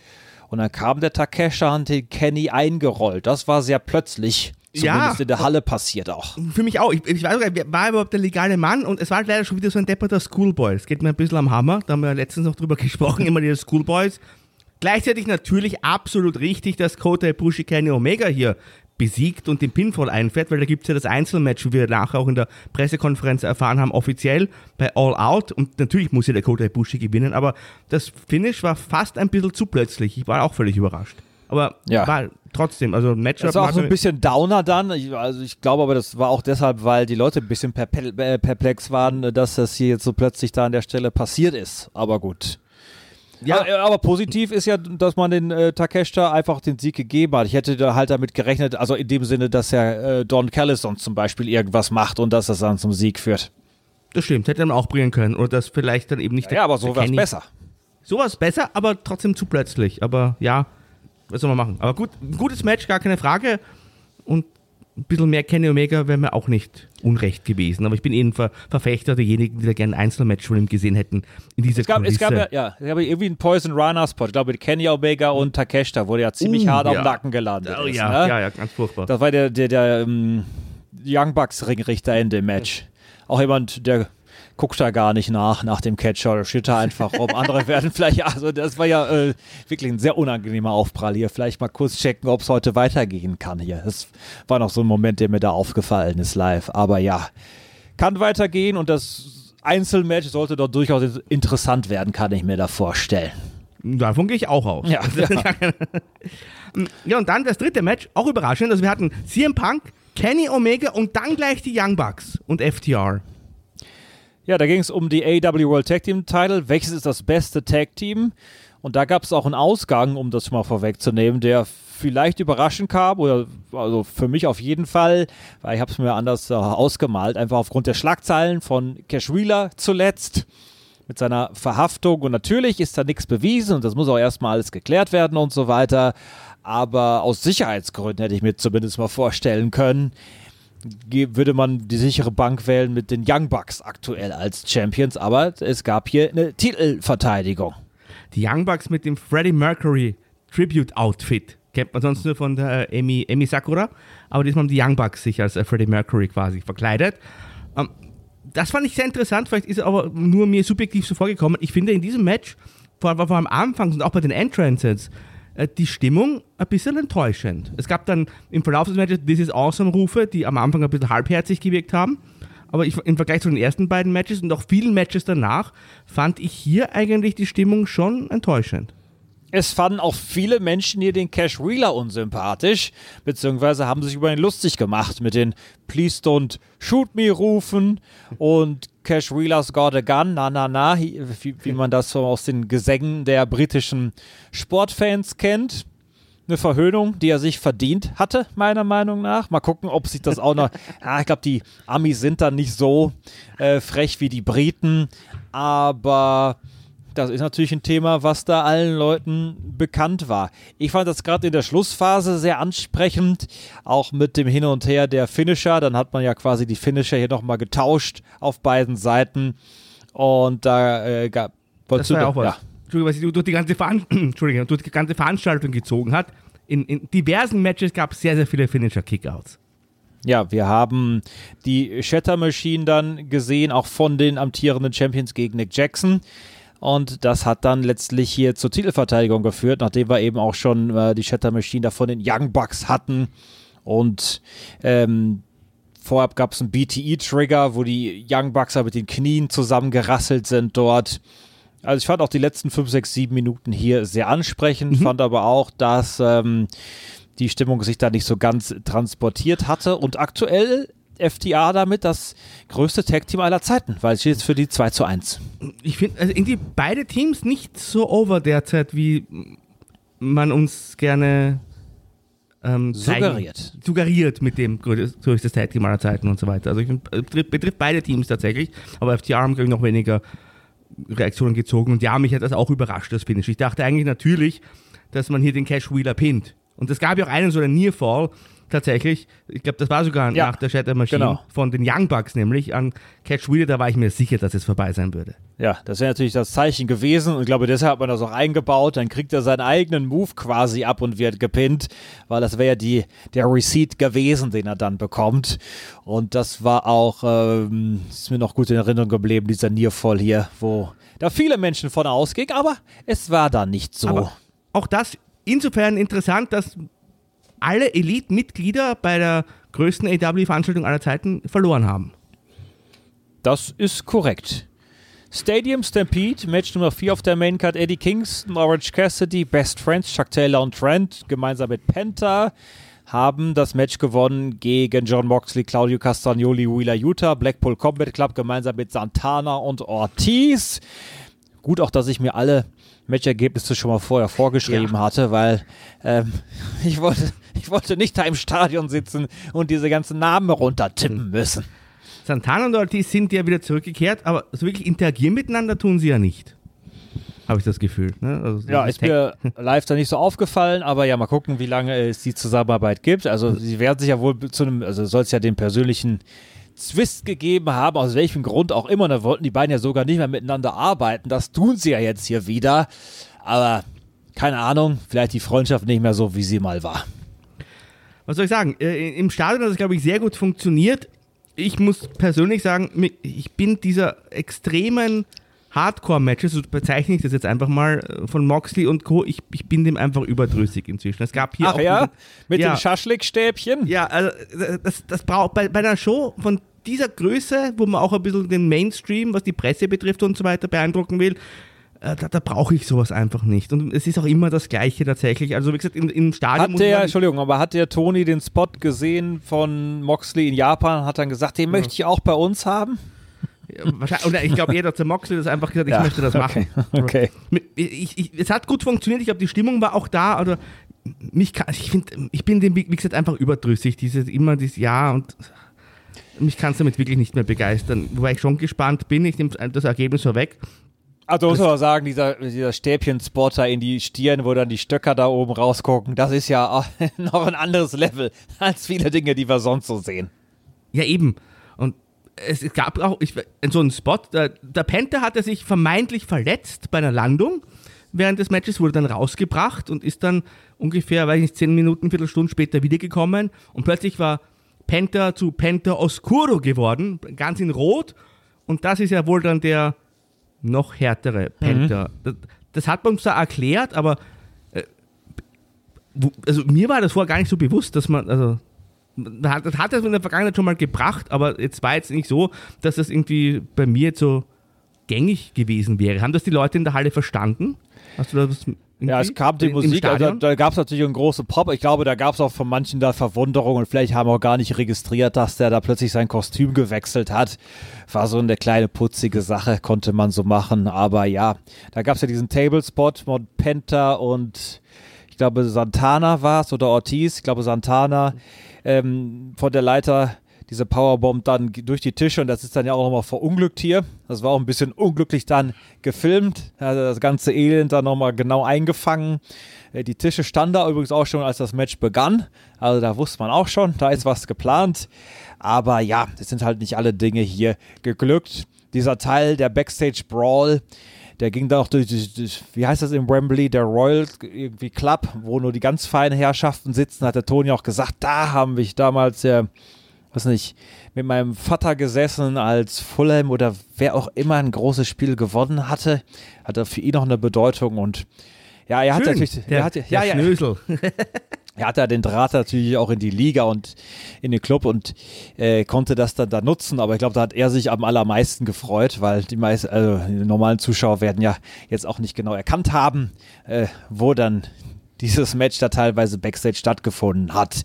Und dann kam der Takeshita und den Kenny eingerollt. Das war sehr plötzlich. Ja. Zumindest in der Halle passiert auch. Für mich auch. Ich, ich weiß sogar, wer war überhaupt der legale Mann und es war leider schon wieder so ein depperter Schoolboy. Das geht mir ein bisschen am Hammer. Da haben wir ja letztens noch drüber gesprochen, immer die Schoolboys. Gleichzeitig natürlich absolut richtig, dass Kota Ibushi Kenny Omega hier besiegt und den Pinfall einfährt, weil da gibt es ja das Einzelmatch, wie wir nachher auch in der Pressekonferenz erfahren haben, offiziell bei All Out. Und natürlich muss ja der Kota Ibushi gewinnen, aber das Finish war fast ein bisschen zu plötzlich. Ich war auch völlig überrascht. Aber Ja. war trotzdem, also ein Matchup. Das war auch so ein bisschen Downer dann. Ich, also ich glaube aber, das war auch deshalb, weil die Leute ein bisschen äh, perplex waren, dass das hier jetzt so plötzlich da an der Stelle passiert ist. Aber gut. Ja. Aber, äh, aber positiv ist ja, dass man den äh, Takeshita einfach den Sieg gegeben hat. Ich hätte da halt damit gerechnet, also in dem Sinne, dass ja äh, Don Callison zum Beispiel irgendwas macht und dass das dann zum Sieg führt. Das stimmt, hätte man auch bringen können. Oder das vielleicht dann eben nicht Ja, aber so Kenny- besser. So war es besser, aber trotzdem zu plötzlich. Aber ja, was soll man machen? Aber gut, ein gutes Match, gar keine Frage. Und ein bisschen mehr Kenny Omega wäre mir auch nicht unrecht gewesen. Aber ich bin ein Ver Verfechter derjenigen, die da gerne ein Einzelmatch von ihm gesehen hätten in dieser Es gab, es gab ja, ja, es gab irgendwie einen Poison Runner Spot. Ich glaube, mit Kenny Omega und Takeshita wurde ja ziemlich Uh, hart ja. am Nacken gelandet. Oh ja, ne? ja, ja, ganz furchtbar. Das war der, der, der ähm, Young Bucks Ringrichter in dem Match. Auch jemand, der guckt da gar nicht nach, nach dem Catcher oder da einfach rum. Andere werden vielleicht, also das war ja äh, wirklich ein sehr unangenehmer Aufprall hier. Vielleicht mal kurz checken, ob es heute weitergehen kann hier. Das war noch so ein Moment, der mir da aufgefallen ist live. Aber ja, kann weitergehen und das Einzelmatch sollte doch durchaus interessant werden, kann ich mir da vorstellen. Davon gehe ich auch aus. Ja, ja. Ja, und dann das dritte Match, auch überraschend. Also wir hatten CM Punk, Kenny Omega und dann gleich die Young Bucks und FTR. Ja, da ging es um die AW World Tag Team Title. Welches ist das beste Tag Team? Und da gab es auch einen Ausgang, um das mal vorwegzunehmen, der vielleicht überraschend kam, oder also für mich auf jeden Fall, weil ich habe es mir anders äh, ausgemalt, einfach aufgrund der Schlagzeilen von Cash Wheeler zuletzt mit seiner Verhaftung. Und natürlich ist da nichts bewiesen und das muss auch erstmal alles geklärt werden und so weiter. Aber aus Sicherheitsgründen hätte ich mir zumindest mal vorstellen können, würde man die sichere Bank wählen mit den Young Bucks aktuell als Champions. Aber es gab hier eine Titelverteidigung. Die Young Bucks mit dem Freddie Mercury Tribute Outfit. Kennt man sonst nur von der äh, Amy, Amy Sakura. Aber diesmal haben die Young Bucks sich als äh, Freddie Mercury quasi verkleidet. Ähm, das fand ich sehr interessant. Vielleicht ist es aber nur mir subjektiv so vorgekommen. Ich finde in diesem Match, vor, allem am Anfang und auch bei den Entrances, die Stimmung ein bisschen enttäuschend. Es gab dann im Verlauf des Matches This is Awesome Rufe, die am Anfang ein bisschen halbherzig gewirkt haben. Aber ich, im Vergleich zu den ersten beiden Matches und auch vielen Matches danach fand ich hier eigentlich die Stimmung schon enttäuschend. Es fanden auch viele Menschen hier den Cash Wheeler unsympathisch, beziehungsweise haben sich über ihn lustig gemacht mit den Please don't shoot me rufen und Cash Wheeler's got a gun, na na na, wie, wie man das so aus den Gesängen der britischen Sportfans kennt. Eine Verhöhnung, die er sich verdient hatte, meiner Meinung nach. Mal gucken, ob sich das auch noch. Ja, ich glaube, die Amis sind dann nicht so äh, frech wie die Briten, aber das ist natürlich ein Thema, was da allen Leuten bekannt war. Ich fand das gerade in der Schlussphase sehr ansprechend, auch mit dem Hin und Her der Finisher. Dann hat man ja quasi die Finisher hier nochmal getauscht auf beiden Seiten. Und da äh, gab war ja auch was. Ja. Entschuldigung, was sich durch die ganze, Veran Entschuldigung, durch die ganze Veranstaltung gezogen hat. In, in diversen Matches gab es sehr, sehr viele Finisher-Kickouts. Ja, wir haben die Shatter Machine dann gesehen, auch von den amtierenden Champions gegen Nick Jackson. Und das hat dann letztlich hier zur Titelverteidigung geführt, nachdem wir eben auch schon äh, die Shatter Machine da von den Young Bucks hatten. Und ähm, vorab gab es einen BTE-Trigger, wo die Young Bucks mit den Knien zusammengerasselt sind dort. Also ich fand auch die letzten 5, 6, 7 Minuten hier sehr ansprechend, fand aber auch, dass ähm, die Stimmung sich da nicht so ganz transportiert hatte. Und aktuell FTA damit das größte Tag-Team aller Zeiten, weil es steht jetzt für die 2 zu 1. Ich finde also irgendwie beide Teams nicht so over derzeit, wie man uns gerne ähm, Suggeriert. suggeriert mit dem grö- größtes Tag-Team aller Zeiten und so weiter. Also ich find, äh, betrifft, betrifft beide Teams tatsächlich, aber FTA haben, glaube ich, noch weniger Reaktionen gezogen und ja, mich hat das auch überrascht, das Finish. Ich dachte eigentlich natürlich, dass man hier den Cash Wheeler pinnt. Und es gab ja auch einen so einen Nearfall, tatsächlich. Ich glaube, das war sogar Ja, nach der Shatter Machine genau. von den Young Bucks, nämlich an Catch Wheeler, da war ich mir sicher, dass es vorbei sein würde. Ja, das wäre natürlich das Zeichen gewesen und ich glaube, deshalb hat man das auch eingebaut. Dann kriegt er seinen eigenen Move quasi ab und wird gepinnt, weil das wäre ja die, der Receipt gewesen, den er dann bekommt. Und das war auch, ähm, ist mir noch gut in Erinnerung geblieben, dieser Nearfall hier, wo da viele Menschen von ausgingen, aber es war dann nicht so. Aber auch das insofern interessant, dass alle Elite-Mitglieder bei der größten AW-Veranstaltung aller Zeiten verloren haben. Das ist korrekt. Stadium Stampede, Match Nummer 4 auf der Maincard. Eddie Kingston, Orange Cassidy, Best Friends, Chuck Taylor und Trent gemeinsam mit Penta haben das Match gewonnen gegen John Moxley, Claudio Castagnoli, Wheeler Utah, Blackpool Combat Club gemeinsam mit Santana und Ortiz. Gut auch, dass ich mir alle Matchergebnisse schon mal vorher vorgeschrieben Ja. hatte, weil ähm, ich, wollte, ich wollte nicht da im Stadion sitzen und diese ganzen Namen runtertippen müssen. Santana und Ortiz sind ja wieder zurückgekehrt, aber so wirklich interagieren miteinander tun sie ja nicht. Habe ich das Gefühl. Ne? Also Ja, ist mir live da nicht so aufgefallen, aber ja, mal gucken, wie lange es die Zusammenarbeit gibt. Also, sie werden sich ja wohl zu einem, also soll es ja den persönlichen Zwist gegeben haben, aus welchem Grund auch immer. Da wollten die beiden ja sogar nicht mehr miteinander arbeiten. Das tun sie ja jetzt hier wieder. Aber keine Ahnung, vielleicht die Freundschaft nicht mehr so, wie sie mal war. was soll ich sagen? Äh, Im Stadion hat es, glaube ich, sehr gut funktioniert. Ich muss persönlich sagen, ich bin dieser extremen Hardcore-Matches, so bezeichne ich das jetzt einfach mal, äh, von Moxley und Co., ich, ich bin dem einfach überdrüssig inzwischen. Es gab hier Ach auch ja? diesen- Mit ja, den Schaschlik-Stäbchen? Ja, also das, das braucht bei, bei einer Show von dieser Größe, wo man auch ein bisschen den Mainstream, was die Presse betrifft und so weiter, beeindrucken will, äh, da, da brauche ich sowas einfach nicht. Und es ist auch immer das Gleiche tatsächlich. Also wie gesagt, im, im Stadion Hat der, Entschuldigung, aber hat der Tony den Spot gesehen von Moxley in Japan, hat dann gesagt, den möchte ich auch bei uns haben? Ja, wahrscheinlich, oder ich glaube eher, dass der Moxley das einfach gesagt, ich möchte das machen. Okay. Ich, ich, es hat gut funktioniert, ich glaube, die Stimmung war auch da, oder mich kann, ich finde, ich bin dem, wie gesagt, einfach überdrüssig, dieses, immer dieses Ja und mich kann es damit wirklich nicht mehr begeistern. Wobei ich schon gespannt bin, ich nehme das Ergebnis vorweg. Also muss man auch sagen, dieser, dieser Stäbchen-Spotter in die Stirn, wo dann die Stöcker da oben rausgucken, das ist ja auch noch ein anderes Level als viele Dinge, die wir sonst so sehen. Ja, eben. Und es gab auch ich, so einen Spot, der, der Panther hatte sich vermeintlich verletzt bei einer Landung. Während des Matches, wurde dann rausgebracht und ist dann ungefähr, weiß ich nicht, zehn Minuten, Viertelstunde später wiedergekommen. Und plötzlich war Panther zu Panther Oscuro geworden, ganz in Rot. Und das ist ja wohl dann der noch härtere Panther. Das, das hat man uns da erklärt, aber äh, also mir war das vorher gar nicht so bewusst, dass man, also das hat, das in der Vergangenheit schon mal gebracht, aber jetzt war jetzt nicht so, dass das irgendwie bei mir jetzt so gängig gewesen wäre. Haben das die Leute in der Halle verstanden? Hast du da was irgendwie Ja, es kam die Musik, also, Stadion? da gab es natürlich einen großen Pop. Ich glaube, da gab es auch von manchen da Verwunderung und vielleicht haben auch gar nicht registriert, dass der da plötzlich sein Kostüm gewechselt hat. War so eine kleine putzige Sache, konnte man so machen. Aber ja, da gab es ja diesen Tablespot von Penta und ich glaube Santana war es oder Ortiz. Ich glaube Santana ähm, von der Leiter diese Powerbomb dann durch die Tische und das ist dann ja auch nochmal verunglückt hier. Das war auch ein bisschen unglücklich dann gefilmt. Also das ganze Elend dann nochmal genau eingefangen. Äh, Die Tische standen da übrigens auch schon, als das Match begann. Also da wusste man auch schon, da ist was geplant. Aber ja, es sind halt nicht alle Dinge hier geglückt. Dieser Teil, der Backstage Brawl, der ging dann auch durch, durch, durch, wie heißt das in Wembley, der Royal irgendwie Club, wo nur die ganz feinen Herrschaften sitzen, hat der Toni auch gesagt, da haben wir damals, äh, was nicht, mit meinem Vater gesessen, als Fulham oder wer auch immer ein großes Spiel gewonnen hatte, hat er für ihn noch eine Bedeutung und ja, er hat Schön, natürlich, der, er hat, der ja, ja, Schnösel. er hat ja den Draht natürlich auch in die Liga und in den Club und äh, konnte das dann da nutzen. Aber ich glaube, da hat er sich am allermeisten gefreut, weil die meisten, also die normalen Zuschauer werden ja jetzt auch nicht genau erkannt haben, äh, wo dann dieses Match da teilweise Backstage stattgefunden hat.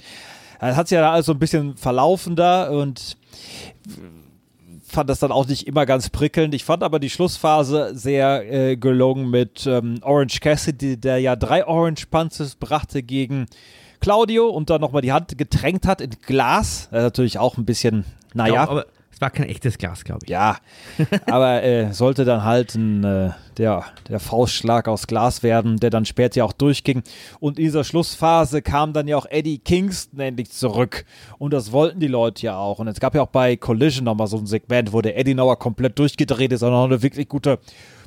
Dann hat sich ja alles so ein bisschen verlaufen da und fand das dann auch nicht immer ganz prickelnd. Ich fand aber die Schlussphase sehr äh, gelungen mit ähm, Orange Cassidy, der ja drei Orange Punches brachte gegen Claudio und dann nochmal die Hand getränkt hat in Glas. Äh, natürlich auch ein bisschen, naja. Ja, aber war kein echtes Glas, glaube ich. Ja, aber äh, sollte dann halt ein, äh, der, der Faustschlag aus Glas werden, der dann später ja auch durchging. Und in dieser Schlussphase kam dann ja auch Eddie Kingston endlich zurück. Und das wollten die Leute ja auch. Und es gab ja auch bei Collision nochmal so ein Segment, wo der Eddie Nauer komplett durchgedreht ist und noch eine wirklich gute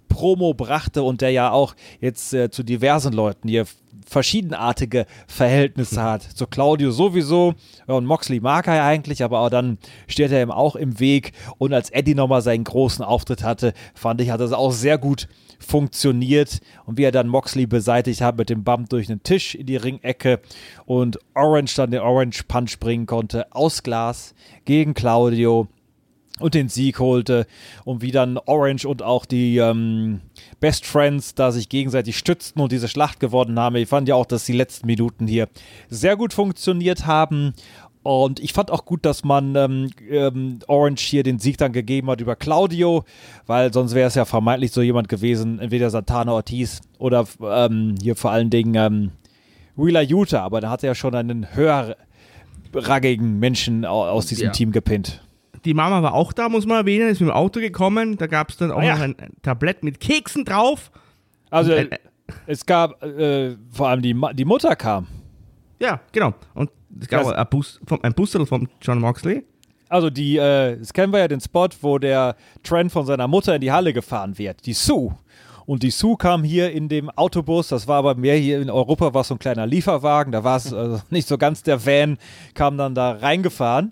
Promo brachte und der ja auch jetzt äh, zu diversen Leuten hier verschiedenartige Verhältnisse hat. Zu Claudio sowieso und Moxley mag er ja eigentlich, aber auch dann steht er ihm auch im Weg. Und als Eddie nochmal seinen großen Auftritt hatte, fand ich, hat das auch sehr gut funktioniert. Und wie er dann Moxley beseitigt hat mit dem Bump durch den Tisch in die Ringecke und Orange dann den Orange Punch bringen konnte aus Glas gegen Claudio. Und den Sieg holte und wie dann Orange und auch die ähm, Best Friends da sich gegenseitig stützten und diese Schlacht gewonnen haben. Ich fand ja auch, dass die letzten Minuten hier sehr gut funktioniert haben. Und ich fand auch gut, dass man ähm, ähm, Orange hier den Sieg dann gegeben hat über Claudio, weil sonst wäre es ja vermeintlich so jemand gewesen, entweder Santana Ortiz oder ähm, hier vor allen Dingen ähm, Wheeler Utah, aber da hat er ja schon einen höherrangigen Menschen au- aus diesem Ja. Team gepinnt. Die Mama war auch da, muss man erwähnen, ist mit dem Auto gekommen. Da gab es dann auch Ah, ja. noch ein Tablett mit Keksen drauf. Also Und, äh, es gab äh, vor allem die, die Mutter kam. Ja, genau. Und es gab auch ein, Bus, vom, ein Bustel von John Moxley. Also die, äh, das kennen wir ja den Spot, wo der Trent von seiner Mutter in die Halle gefahren wird. Die Sue. Und die Sue kam hier in dem Autobus, das war aber mehr hier in Europa, war so ein kleiner Lieferwagen, da war es also nicht so ganz der Van, kam dann da reingefahren.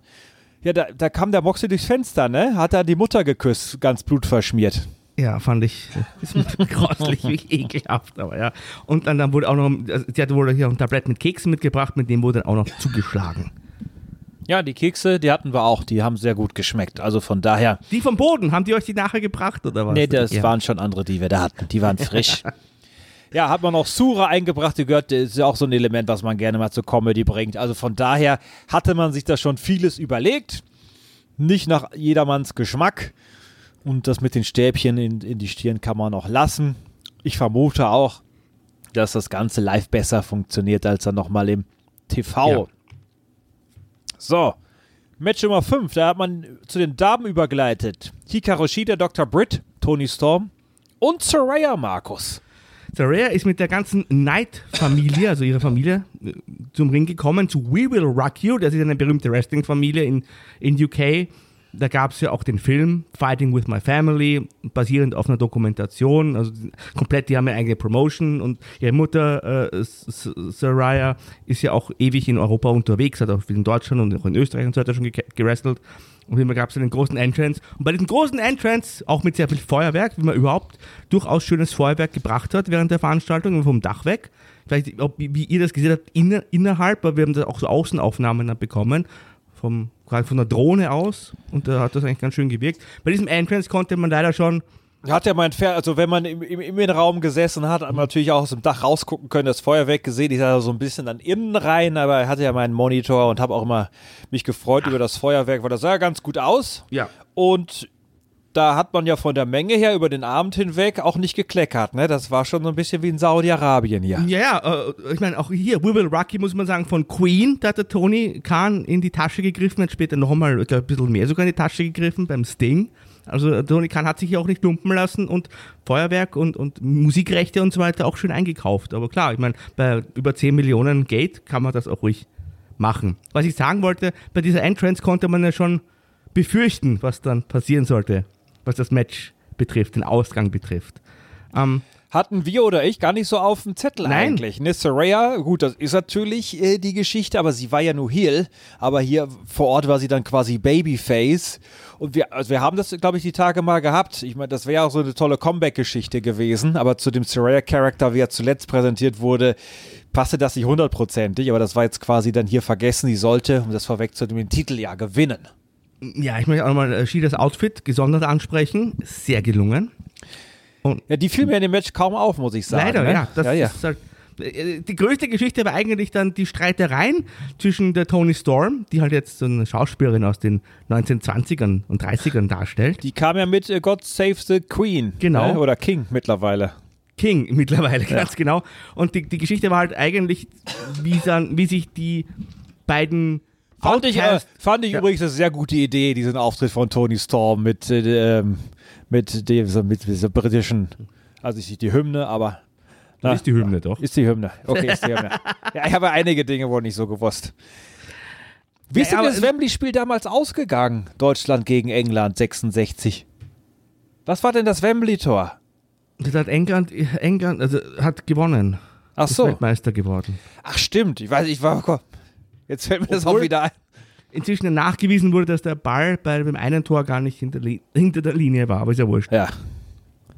Ja, da, da kam der Moxley durchs Fenster, ne? Hat er die Mutter geküsst, ganz blutverschmiert. Ja, fand ich ist mir grauslich, wie ekelhaft, aber ja. Und dann, dann wurde auch noch, also, sie hatte wohl hier ein Tablett mit Keksen mitgebracht, mit dem wurde dann auch noch zugeschlagen. Ja, die Kekse, die hatten wir auch, die haben sehr gut geschmeckt. Also von daher, Die vom Boden, haben die euch die nachher gebracht oder was? nee, das ja. waren schon andere, die wir da hatten. Die waren frisch. Ja, hat man auch Sura eingebracht, die gehört, das ist ja auch so ein Element, was man gerne mal zur Comedy bringt. Also von daher hatte man sich da schon vieles überlegt. Nicht nach jedermanns Geschmack. Und das mit den Stäbchen in, in die Stirn kann man auch lassen. Ich vermute auch, dass das Ganze live besser funktioniert als dann nochmal im TV. Ja. So, Match Nummer 5, da hat man zu den Damen übergleitet. Hikaru Shida, Dr. Britt, Tony Storm und Soraya Markus. Saraya ist mit der ganzen Knight-Familie, also ihrer Familie, äh, zum Ring gekommen, zu We Will Rock You. Das ist eine berühmte Wrestling-Familie in, in UK. Da gab es ja auch den Film Fighting with My Family, basierend auf einer Dokumentation. Also komplett, die haben ja eigene Promotion und ihre Mutter, äh, Saraya, ist ja auch ewig in Europa unterwegs, hat auch in Deutschland und auch in Österreich und so weiter schon ge. Und immer gab es einen großen Entrance. Und bei diesem großen Entrance, auch mit sehr viel Feuerwerk, wie man überhaupt durchaus schönes Feuerwerk gebracht hat während der Veranstaltung, vom Dach weg. Vielleicht, ob, wie ihr das gesehen habt, inner, innerhalb, weil wir haben da auch so Außenaufnahmen dann bekommen, vom, gerade von der Drohne aus. Und da hat das eigentlich ganz schön gewirkt. Bei diesem Entrance konnte man leider schon Hat ja mein Pferd, also wenn man im, im, im Innenraum gesessen hat, hat man natürlich auch aus dem Dach rausgucken können, das Feuerwerk gesehen. Ich sah so ein bisschen dann innen rein, aber er hatte ja meinen Monitor und habe auch immer mich gefreut über das Feuerwerk, weil das sah ja ganz gut aus. Ja. Und da hat man ja von der Menge her über den Abend hinweg auch nicht gekleckert, ne? Das war schon so ein bisschen wie in Saudi-Arabien hier. Ja, ja, äh, ich meine, auch hier, We Will Rocky, muss man sagen, von Queen, da hat der Tony Khan in die Tasche gegriffen, hat später nochmal, ein bisschen mehr sogar in die Tasche gegriffen beim Sting. Also äh, Tony Khan hat sich hier auch nicht lumpen lassen und Feuerwerk und, und Musikrechte und so weiter auch schön eingekauft. Aber klar, ich meine, bei über 10 Millionen Gate kann man das auch ruhig machen. Was ich sagen wollte, bei dieser Entrance konnte man ja schon befürchten, was dann passieren sollte, was das Match betrifft, den Ausgang betrifft. Ähm, Hatten wir oder ich gar nicht so auf dem Zettel Nein. eigentlich. Ne, Saraya, gut, das ist natürlich äh, die Geschichte, aber sie war ja nur Heel. Aber hier vor Ort war sie dann quasi Babyface. Und wir, also wir haben das, glaube ich, die Tage mal gehabt. Ich meine, das wäre auch so eine tolle Comeback-Geschichte gewesen. Aber zu dem Saraya-Charakter, wie er zuletzt präsentiert wurde, passte das nicht hundertprozentig. Aber das war jetzt quasi dann hier vergessen. Sie sollte, um das vorwegzunehmen, den Titel ja gewinnen. Ja, ich möchte auch nochmal äh, Shidas Outfit gesondert ansprechen. Sehr gelungen. Ja, die fiel mir in dem Match kaum auf, muss ich sagen. Leider, ne? ja. Das ja, ja. Ist halt, äh, die größte Geschichte war eigentlich dann die Streitereien zwischen der Tony Storm, die halt jetzt so eine Schauspielerin aus den 1920ern und 30ern darstellt. Die kam ja mit äh, God Save the Queen. Genau. Ne? Oder King mittlerweile. King mittlerweile, ganz genau. Und die, die Geschichte war halt eigentlich, wie, dann, wie sich die beiden Fand ich, äh, fand ich Ja. übrigens eine sehr gute Idee, diesen Auftritt von Tony Storm mit, äh, ähm, mit, dem, so- mit dieser britischen, also nicht die Hymne, aber. Das ist die Hymne doch. Ist die Hymne. Okay, ist die Hymne. ja, ich habe einige Dinge wohl nicht so gewusst. Wie ist denn das Wembley-Spiel damals ausgegangen? Deutschland gegen England 66. Was war denn das Wembley-Tor? Das hat England, England also hat gewonnen. Ach Ist so. Weltmeister geworden. Ach stimmt. Ich weiß, ich war. Jetzt fällt mir das auch Obwohl- wieder ein. Inzwischen nachgewiesen wurde, dass der Ball bei dem einen Tor gar nicht hinter, hinter der Linie war, aber ist ja wurscht. Ja.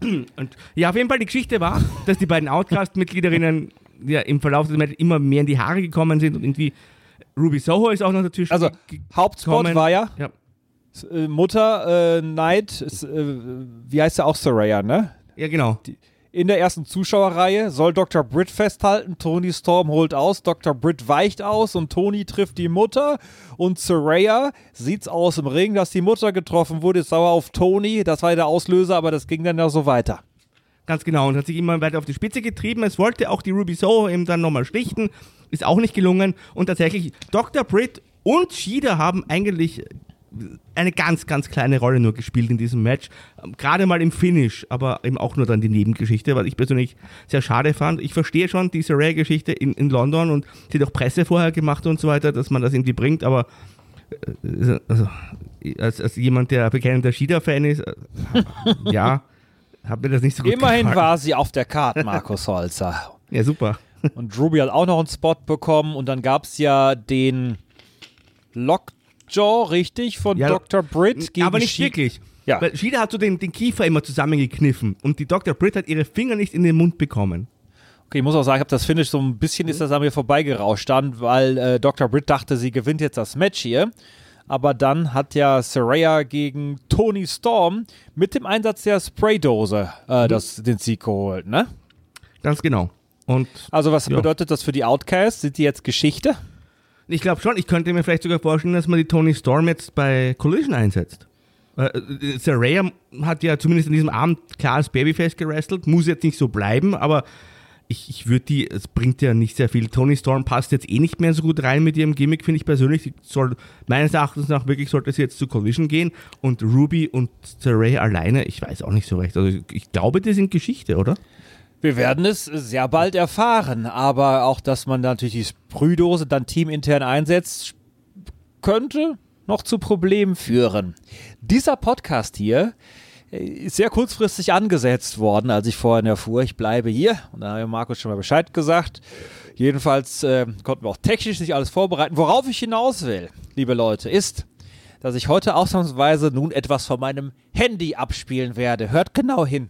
Und ja, auf jeden Fall die Geschichte war, dass die beiden Outcast-Mitgliederinnen ja, im Verlauf des Matches immer mehr in die Haare gekommen sind und irgendwie Ruby Soho ist auch noch dazwischen. Also, Hauptspot gekommen. war ja ja. äh, Mutter, äh, Knight, äh, wie heißt er auch Soraya, ne? Ja, genau. In der ersten Zuschauerreihe soll Dr. Britt festhalten. Tony Storm holt aus, Dr. Britt weicht aus und Tony trifft die Mutter. Und Soraya sieht's aus im Ring, dass die Mutter getroffen wurde, ist sauer auf Tony. Das war der Auslöser, aber das ging dann ja so weiter. Ganz genau. Und hat sich immer weiter auf die Spitze getrieben. Es wollte auch die Ruby Soho eben dann nochmal schlichten. Ist auch nicht gelungen. Und tatsächlich, Dr. Britt und Shida haben eigentlich eine ganz, ganz kleine Rolle nur gespielt in diesem Match. Gerade mal im Finish, aber eben auch nur dann die Nebengeschichte, was ich persönlich sehr schade fand. Ich verstehe schon diese Rare-Geschichte in, in London und sie hat auch Presse vorher gemacht und so weiter, dass man das irgendwie bringt, aber äh, also, als, als jemand, der bekennender Shida-Fan ist, äh, ja, hat mir das nicht so gut Immerhin gefallen. war sie auf der Karte, Markus Holzer. Ja, super. Und Ruby hat auch noch einen Spot bekommen und dann gab es ja den Lockjaw, richtig, von Ja, Dr. Britt gegen aber nicht Shi- wirklich. Ja. Weil Shida hat so den, den Kiefer immer zusammengekniffen und die Dr. Britt hat ihre Finger nicht in den Mund bekommen. Okay, ich muss auch sagen, ich habe das Finish so ein bisschen ist das an mir vorbeigerauscht dann, weil äh, Dr. Britt dachte, sie gewinnt jetzt das Match hier. Aber dann hat ja Saraya gegen Tony Storm mit dem Einsatz der Spraydose äh, das, den Sieg geholt, ne? Ganz genau. Und Also was Ja. bedeutet das für die Outcasts? Sind die jetzt Geschichte? Ich glaube schon, ich könnte mir vielleicht sogar vorstellen, dass man die Tony Storm jetzt bei Collision einsetzt. Äh, äh, Saraya hat ja zumindest an diesem Abend klar als Babyface gerestelt, muss jetzt nicht so bleiben, aber ich, ich würde die, es bringt ja nicht sehr viel. Tony Storm passt jetzt eh nicht mehr so gut rein mit ihrem Gimmick, finde ich persönlich. Sie soll, meines Erachtens nach wirklich sollte sie jetzt zu Collision gehen und Ruby und Saraya alleine, ich weiß auch nicht so recht. Also ich glaube, die sind Geschichte, oder? Wir werden es sehr bald erfahren, aber auch, dass man natürlich die Sprühdose dann teamintern einsetzt, könnte noch zu Problemen führen. Dieser Podcast hier äh, ist sehr kurzfristig angesetzt worden, als ich vorhin erfuhr, ich bleibe hier. Und da mir Markus schon mal Bescheid gesagt. Jedenfalls äh, konnten wir auch technisch nicht alles vorbereiten. Worauf ich hinaus will, liebe Leute, ist, dass ich heute ausnahmsweise nun etwas von meinem Handy abspielen werde. Hört genau hin.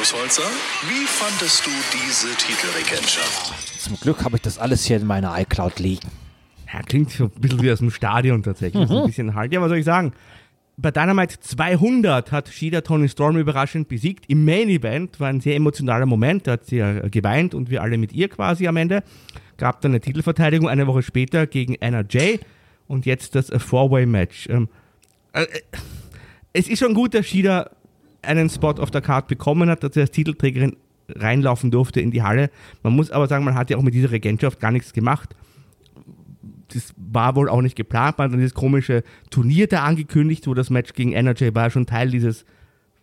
Markus Holzer, wie fandest du diese Titelregentschaft? Zum Glück habe ich das alles hier in meiner iCloud liegen. Ja, klingt so ein bisschen wie aus dem Stadion tatsächlich. So ein bisschen halt. Ja, was soll ich sagen? Bei Dynamite 200 hat Shida Tony Storm überraschend besiegt. Im Main Event war ein sehr emotionaler Moment. Da hat sie ja geweint und wir alle mit ihr quasi am Ende. Gab dann eine Titelverteidigung eine Woche später gegen Anna Jay und jetzt das Four-Way-Match. Ähm, äh, es ist schon gut, dass Shida einen Spot auf der Card bekommen hat, dass sie als Titelträgerin reinlaufen durfte in die Halle. Man muss aber sagen, man hat ja auch mit dieser Regentschaft gar nichts gemacht das war wohl auch nicht geplant. Man hat dann dieses komische Turnier da angekündigt, wo das Match gegen Energy war schon Teil dieses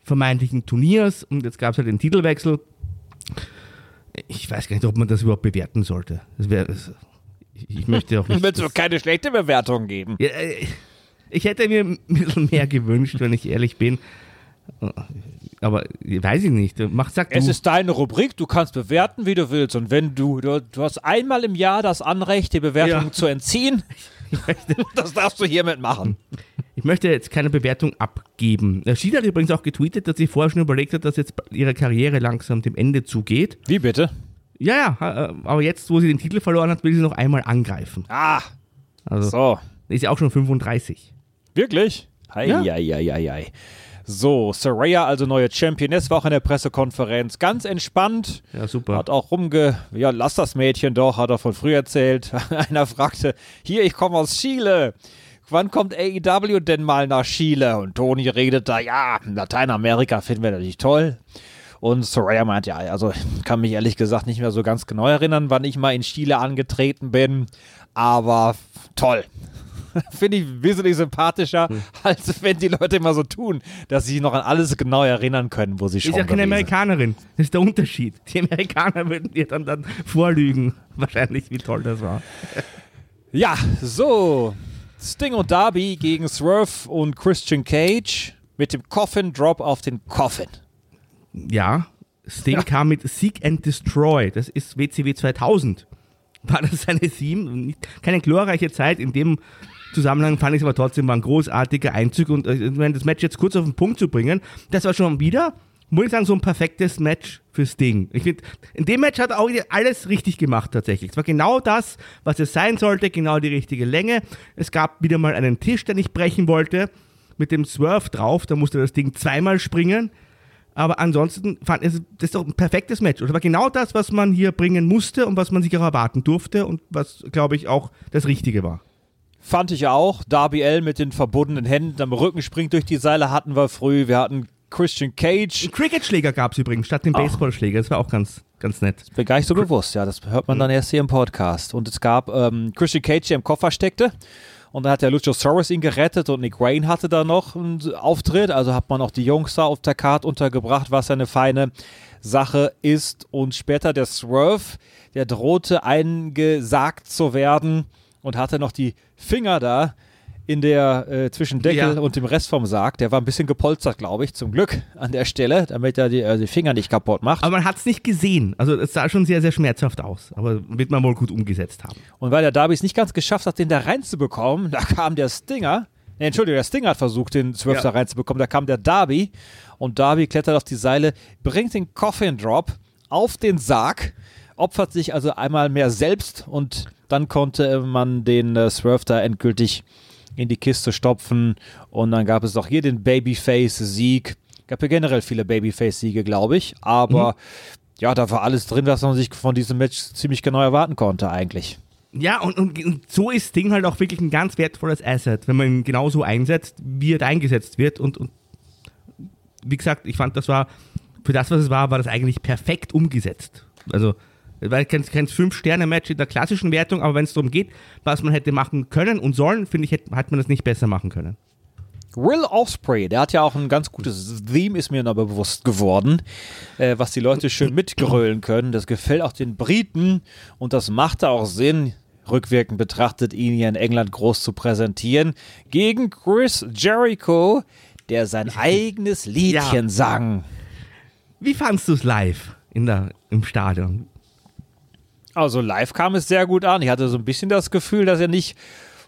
vermeintlichen Turniers und jetzt gab es halt den Titelwechsel. Ich weiß gar nicht, ob man das überhaupt bewerten sollte. Das wär, das, ich, möchte auch nicht. Wird es keine schlechte Bewertung geben. Ja, äh, ich hätte mir ein bisschen mehr gewünscht, wenn ich ehrlich bin. Aber weiß ich nicht. Mach, sag du. Es ist deine Rubrik, du kannst bewerten, wie du willst. Und wenn du, du, du hast einmal im Jahr das Anrecht, die Bewertung Ja. zu entziehen, das darfst du hiermit machen. Ich möchte jetzt keine Bewertung abgeben. Äh, Shida hat übrigens auch getweetet, dass sie vorher schon überlegt hat, dass jetzt ihre Karriere langsam dem Ende zugeht. Wie bitte? Ja, ja, äh, aber jetzt, wo sie den Titel verloren hat, will sie noch einmal angreifen. Ah, Also so. ist ja auch schon 35. Wirklich? Hei, Ja. hei, hei, hei, hei. So, Saraya, also neue Championess, war auch in der Pressekonferenz ganz entspannt. Ja, super. Hat auch rumge... Ja, lass das Mädchen doch, hat er von früh erzählt. Einer fragte, hier, ich komme aus Chile. Wann kommt AEW denn mal nach Chile? Und Toni redet da, ja, Lateinamerika finden wir natürlich toll. Und Soraya meint, ja, also kann mich ehrlich gesagt nicht mehr so ganz genau erinnern, wann ich mal in Chile angetreten bin. Aber toll. Finde ich wesentlich sympathischer, als wenn die Leute immer so tun, dass sie sich noch an alles genau erinnern können, wo sie schon Ist ja keine gewesen. Amerikanerin. Das ist der Unterschied. Die Amerikaner würden dir dann, dann vorlügen, wahrscheinlich, wie toll das war. Ja, so. Sting und Darby gegen Swerve und Christian Cage mit dem Coffin Drop auf den Coffin. Ja, Sting kam mit Seek and Destroy. Das ist WCW 2000. War das seine Theme? Keine glorreiche Zeit. In dem Zusammenhang fand ich es aber trotzdem war ein großartiger Einzug. Und äh, wenn das Match jetzt kurz auf den Punkt zu bringen, das war schon wieder, muss ich sagen, so ein perfektes Match für Sting. Ich finde, in dem Match hat er auch alles richtig gemacht tatsächlich. Es war genau das, was es sein sollte, genau die richtige Länge. Es gab wieder mal einen Tisch, den ich brechen wollte, mit dem Swerve drauf. Da musste das Ding zweimal springen. Aber ansonsten fand ich, das ist doch ein perfektes Match. Und das war genau das, was man hier bringen musste und was man sich auch erwarten durfte und was, glaube ich, auch das Richtige war. Fand ich auch. Darby L mit den verbundenen Händen am Rücken springt durch die Seile hatten wir früh. Wir hatten Christian Cage. Einen Cricket-Schläger gab es übrigens statt dem Baseballschläger. Das war auch ganz, ganz nett. Bin gar nicht so bewusst, ja. Das hört man dann erst hier im Podcast. Und es gab ähm, Christian Cage, der im Koffer steckte. Und dann hat der Luchasaurus ihn gerettet und Nick Wayne hatte da noch einen Auftritt. Also hat man auch die Jungs da auf der Karte untergebracht, was eine feine Sache ist. Und später der Swerve, der drohte eingesagt zu werden und hatte noch die Finger da in der äh, zwischen Deckel Ja. und dem Rest vom Sarg. Der war ein bisschen gepolstert, glaube ich, zum Glück an der Stelle, damit er die, äh, die Finger nicht kaputt macht. Aber man hat es nicht gesehen. Also es sah schon sehr, sehr schmerzhaft aus. Aber wird man wohl gut umgesetzt haben. Und weil der Darby es nicht ganz geschafft hat, den da reinzubekommen, da kam der Stinger. Nee, Entschuldigung, der Stinger hat versucht, den Swerve Ja. reinzubekommen. Da kam der Darby und Darby klettert auf die Seile, bringt den Coffin Drop auf den Sarg, opfert sich also einmal mehr selbst und dann konnte man den äh, Swerve da endgültig in die Kiste stopfen. Und dann gab es auch hier den Babyface-Sieg. Gab ja generell viele Babyface-Siege, glaube ich. Aber ja, da war alles drin, was man sich von diesem Match ziemlich genau erwarten konnte, eigentlich. Ja, und, und, und so ist Ding halt auch wirklich ein ganz wertvolles Asset, wenn man ihn genauso einsetzt, wie er da eingesetzt wird. Und, und wie gesagt, ich fand, das war, für das, was es war, war das eigentlich perfekt umgesetzt. Also, war kein, kein Fünf-Sterne-Match in der klassischen Wertung, aber wenn es darum geht, was man hätte machen können und sollen, finde ich, hätte, hat man das nicht besser machen können. Will Osprey, der hat ja auch ein ganz gutes Theme, ist mir noch bewusst geworden, äh, was die Leute schön mitgrölen können. Das gefällt auch den Briten und das machte auch Sinn, rückwirkend betrachtet, ihn hier in England groß zu präsentieren, gegen Chris Jericho, der sein eigenes Liedchen Ja. sang. Wie fandst du es live in der, im Stadion? Also live kam es sehr gut an. Ich hatte so ein bisschen das Gefühl, dass er nicht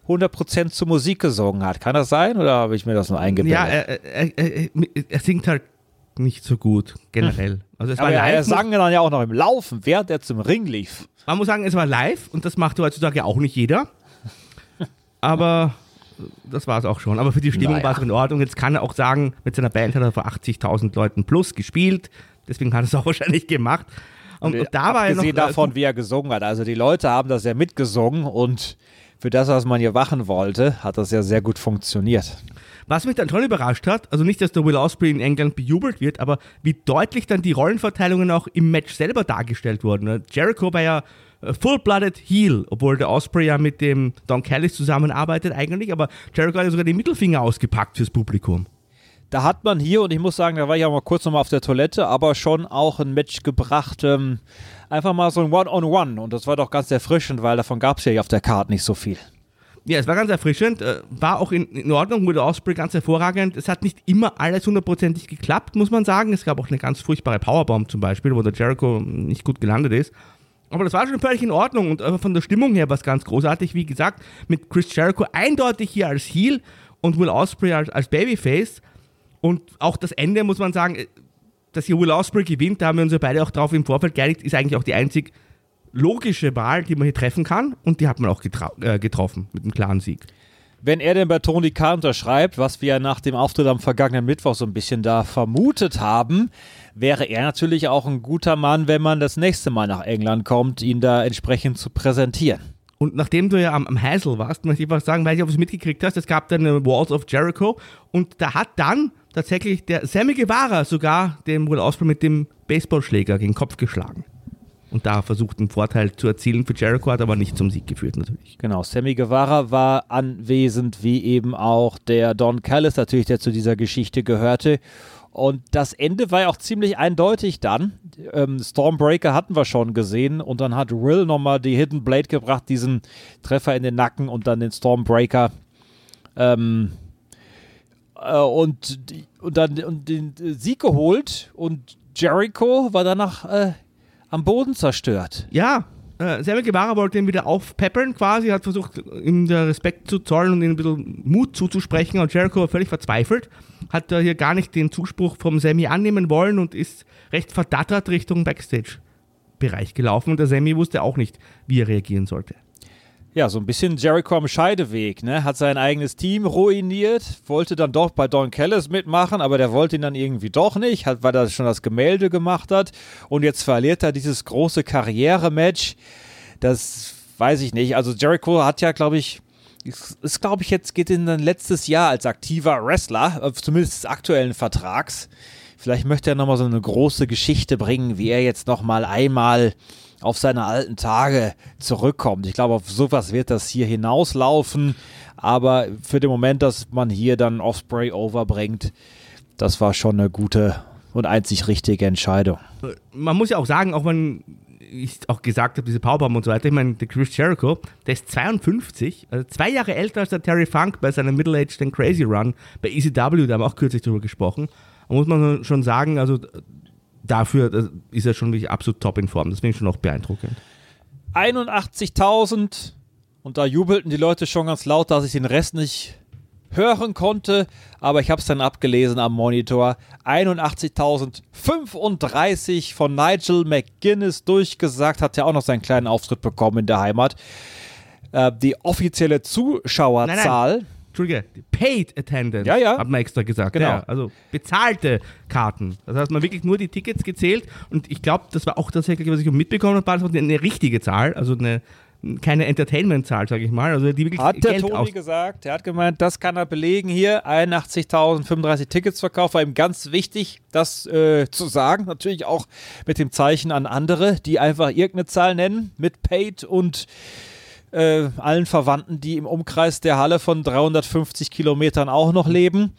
100% zur Musik gesungen hat. Kann das sein oder habe ich mir das nur eingebildet? Ja, er, er, er, singt halt nicht so gut, generell. Also es war Aber er, er live, sang dann ja auch noch im Laufen, während er zum Ring lief. Man muss sagen, es war live und das macht heutzutage auch nicht jeder. Aber das war es auch schon. Aber für die Stimmung Naja. war es in Ordnung. Jetzt kann er auch sagen, mit seiner Band hat er vor 80.000 Leuten plus gespielt. Deswegen hat er es auch wahrscheinlich gemacht. Und, und da war er noch. Abgesehen davon, wie er gesungen hat. Also die Leute haben das ja mitgesungen und für das, was man hier machen wollte, hat das ja sehr gut funktioniert. Was mich dann schon überrascht hat, also nicht, dass der Will Ospreay in England bejubelt wird, aber wie deutlich dann die Rollenverteilungen auch im Match selber dargestellt wurden. Jericho war ja äh, full-blooded Heel, obwohl der Ospreay ja mit dem Don Callis zusammenarbeitet eigentlich, aber Jericho hat ja sogar den Mittelfinger ausgepackt fürs Publikum. Da hat man hier, und ich muss sagen, da war ich auch mal kurz nochmal auf der Toilette, aber schon auch ein Match gebracht, ähm, einfach mal so ein One-on-One. Und das war doch ganz erfrischend, weil davon gab es ja auf der Karte nicht so viel. Ja, es war ganz erfrischend, äh, war auch in, in Ordnung der Osprey ganz hervorragend. Es hat nicht immer alles hundertprozentig geklappt, muss man sagen. Es gab auch eine ganz furchtbare Powerbomb zum Beispiel, wo der Jericho nicht gut gelandet ist. Aber das war schon völlig in Ordnung und äh, von der Stimmung her war es ganz großartig. Wie gesagt, mit Chris Jericho eindeutig hier als Heel und Will Osprey als, als Babyface. Und auch das Ende, muss man sagen, äh, dass hier Will Osprey gewinnt, da haben wir uns ja beide auch drauf im Vorfeld geeinigt, ist eigentlich auch die einzig logische Wahl, die man hier treffen kann. Und die hat man auch äh, getroffen mit einem klaren Sieg. Wenn er denn bei Tony Khan unterschreibt, was wir nach dem Auftritt am vergangenen Mittwoch so ein bisschen da vermutet haben, wäre er natürlich auch ein guter Mann, wenn man das nächste Mal nach England kommt, ihn da entsprechend zu präsentieren. Und nachdem du ja am, am Hassel warst, möchte ich was sagen, weil ich ob du es mitgekriegt hast, es gab dann eine Walls of Jericho und da hat dann tatsächlich der Sammy Guevara sogar dem Will Ospreay mit dem Baseballschläger gegen den Kopf geschlagen. Und da versucht, einen Vorteil zu erzielen für Jericho, hat aber nicht zum Sieg geführt natürlich. Genau, Sammy Guevara war anwesend, wie eben auch der Don Callis natürlich, der zu dieser Geschichte gehörte. Und das Ende war ja auch ziemlich eindeutig dann. Ähm, Stormbreaker hatten wir schon gesehen und dann hat Will nochmal die Hidden Blade gebracht, diesen Treffer in den Nacken und dann den Stormbreaker. Ähm, äh, und, und dann und den Sieg geholt und Jericho war danach äh, am Boden zerstört. Ja, äh, Sammy Guevara wollte ihn wieder aufpeppeln quasi, hat versucht, ihm der Respekt zu zollen und ihm ein bisschen Mut zuzusprechen und Jericho war völlig verzweifelt, hat da hier gar nicht den Zuspruch vom Sammy annehmen wollen und ist recht verdattert Richtung Backstage-Bereich gelaufen und der Sammy wusste auch nicht, wie er reagieren sollte. Ja, so ein bisschen Jericho am Scheideweg, ne? Hat sein eigenes Team ruiniert, wollte dann doch bei Don Callis mitmachen, aber der wollte ihn dann irgendwie doch nicht, hat, weil er schon das Gemälde gemacht hat. Und jetzt verliert er dieses große Karrierematch. Das weiß ich nicht. Also Jericho hat ja, glaube ich, ist glaube ich, jetzt geht in sein letztes Jahr als aktiver Wrestler, äh, zumindest des aktuellen Vertrags. Vielleicht möchte er nochmal so eine große Geschichte bringen, wie er jetzt nochmal einmal auf seine alten Tage zurückkommt. Ich glaube, auf sowas wird das hier hinauslaufen. Aber für den Moment, dass man hier dann Osprey overbringt, das war schon eine gute und einzig richtige Entscheidung. man muss ja auch sagen, auch wenn ich auch gesagt habe, diese Powerbomb und so weiter, ich meine, der Chris Jericho, der ist 52, also zwei Jahre älter als der Terry Funk bei seinem Middle-Aged and Crazy Run bei ECW, da haben wir auch kürzlich drüber gesprochen. Muss man schon sagen, also dafür äh, ist er schon wirklich absolut top in Form. Das finde ich schon auch beeindruckend. 81.000 und da jubelten die Leute schon ganz laut, dass ich den Rest nicht hören konnte, aber ich habe es dann abgelesen am Monitor. 81.035 von Nigel McGuinness durchgesagt, hat ja auch noch seinen kleinen Auftritt bekommen in der Heimat. Äh, die offizielle Zuschauerzahl. Entschuldige, Paid Attendance, Ja, ja. hat man extra gesagt. Genau. Ja, also bezahlte Karten. Das heißt, man wirklich nur die Tickets gezählt und ich glaube, das war auch tatsächlich, was ich mitbekommen habe, war das eine richtige Zahl, also eine keine Entertainment-Zahl, sage ich mal, also die wirklich Hat der Geld Toni aus gesagt. Er hat gemeint, das kann er belegen hier. 81.035 Tickets verkauft. War ihm ganz wichtig, das äh, zu sagen. Natürlich auch mit dem Zeichen an andere, die einfach irgendeine Zahl nennen. Mit Paid und äh, allen Verwandten, die im Umkreis der Halle von 350 Kilometern auch noch leben.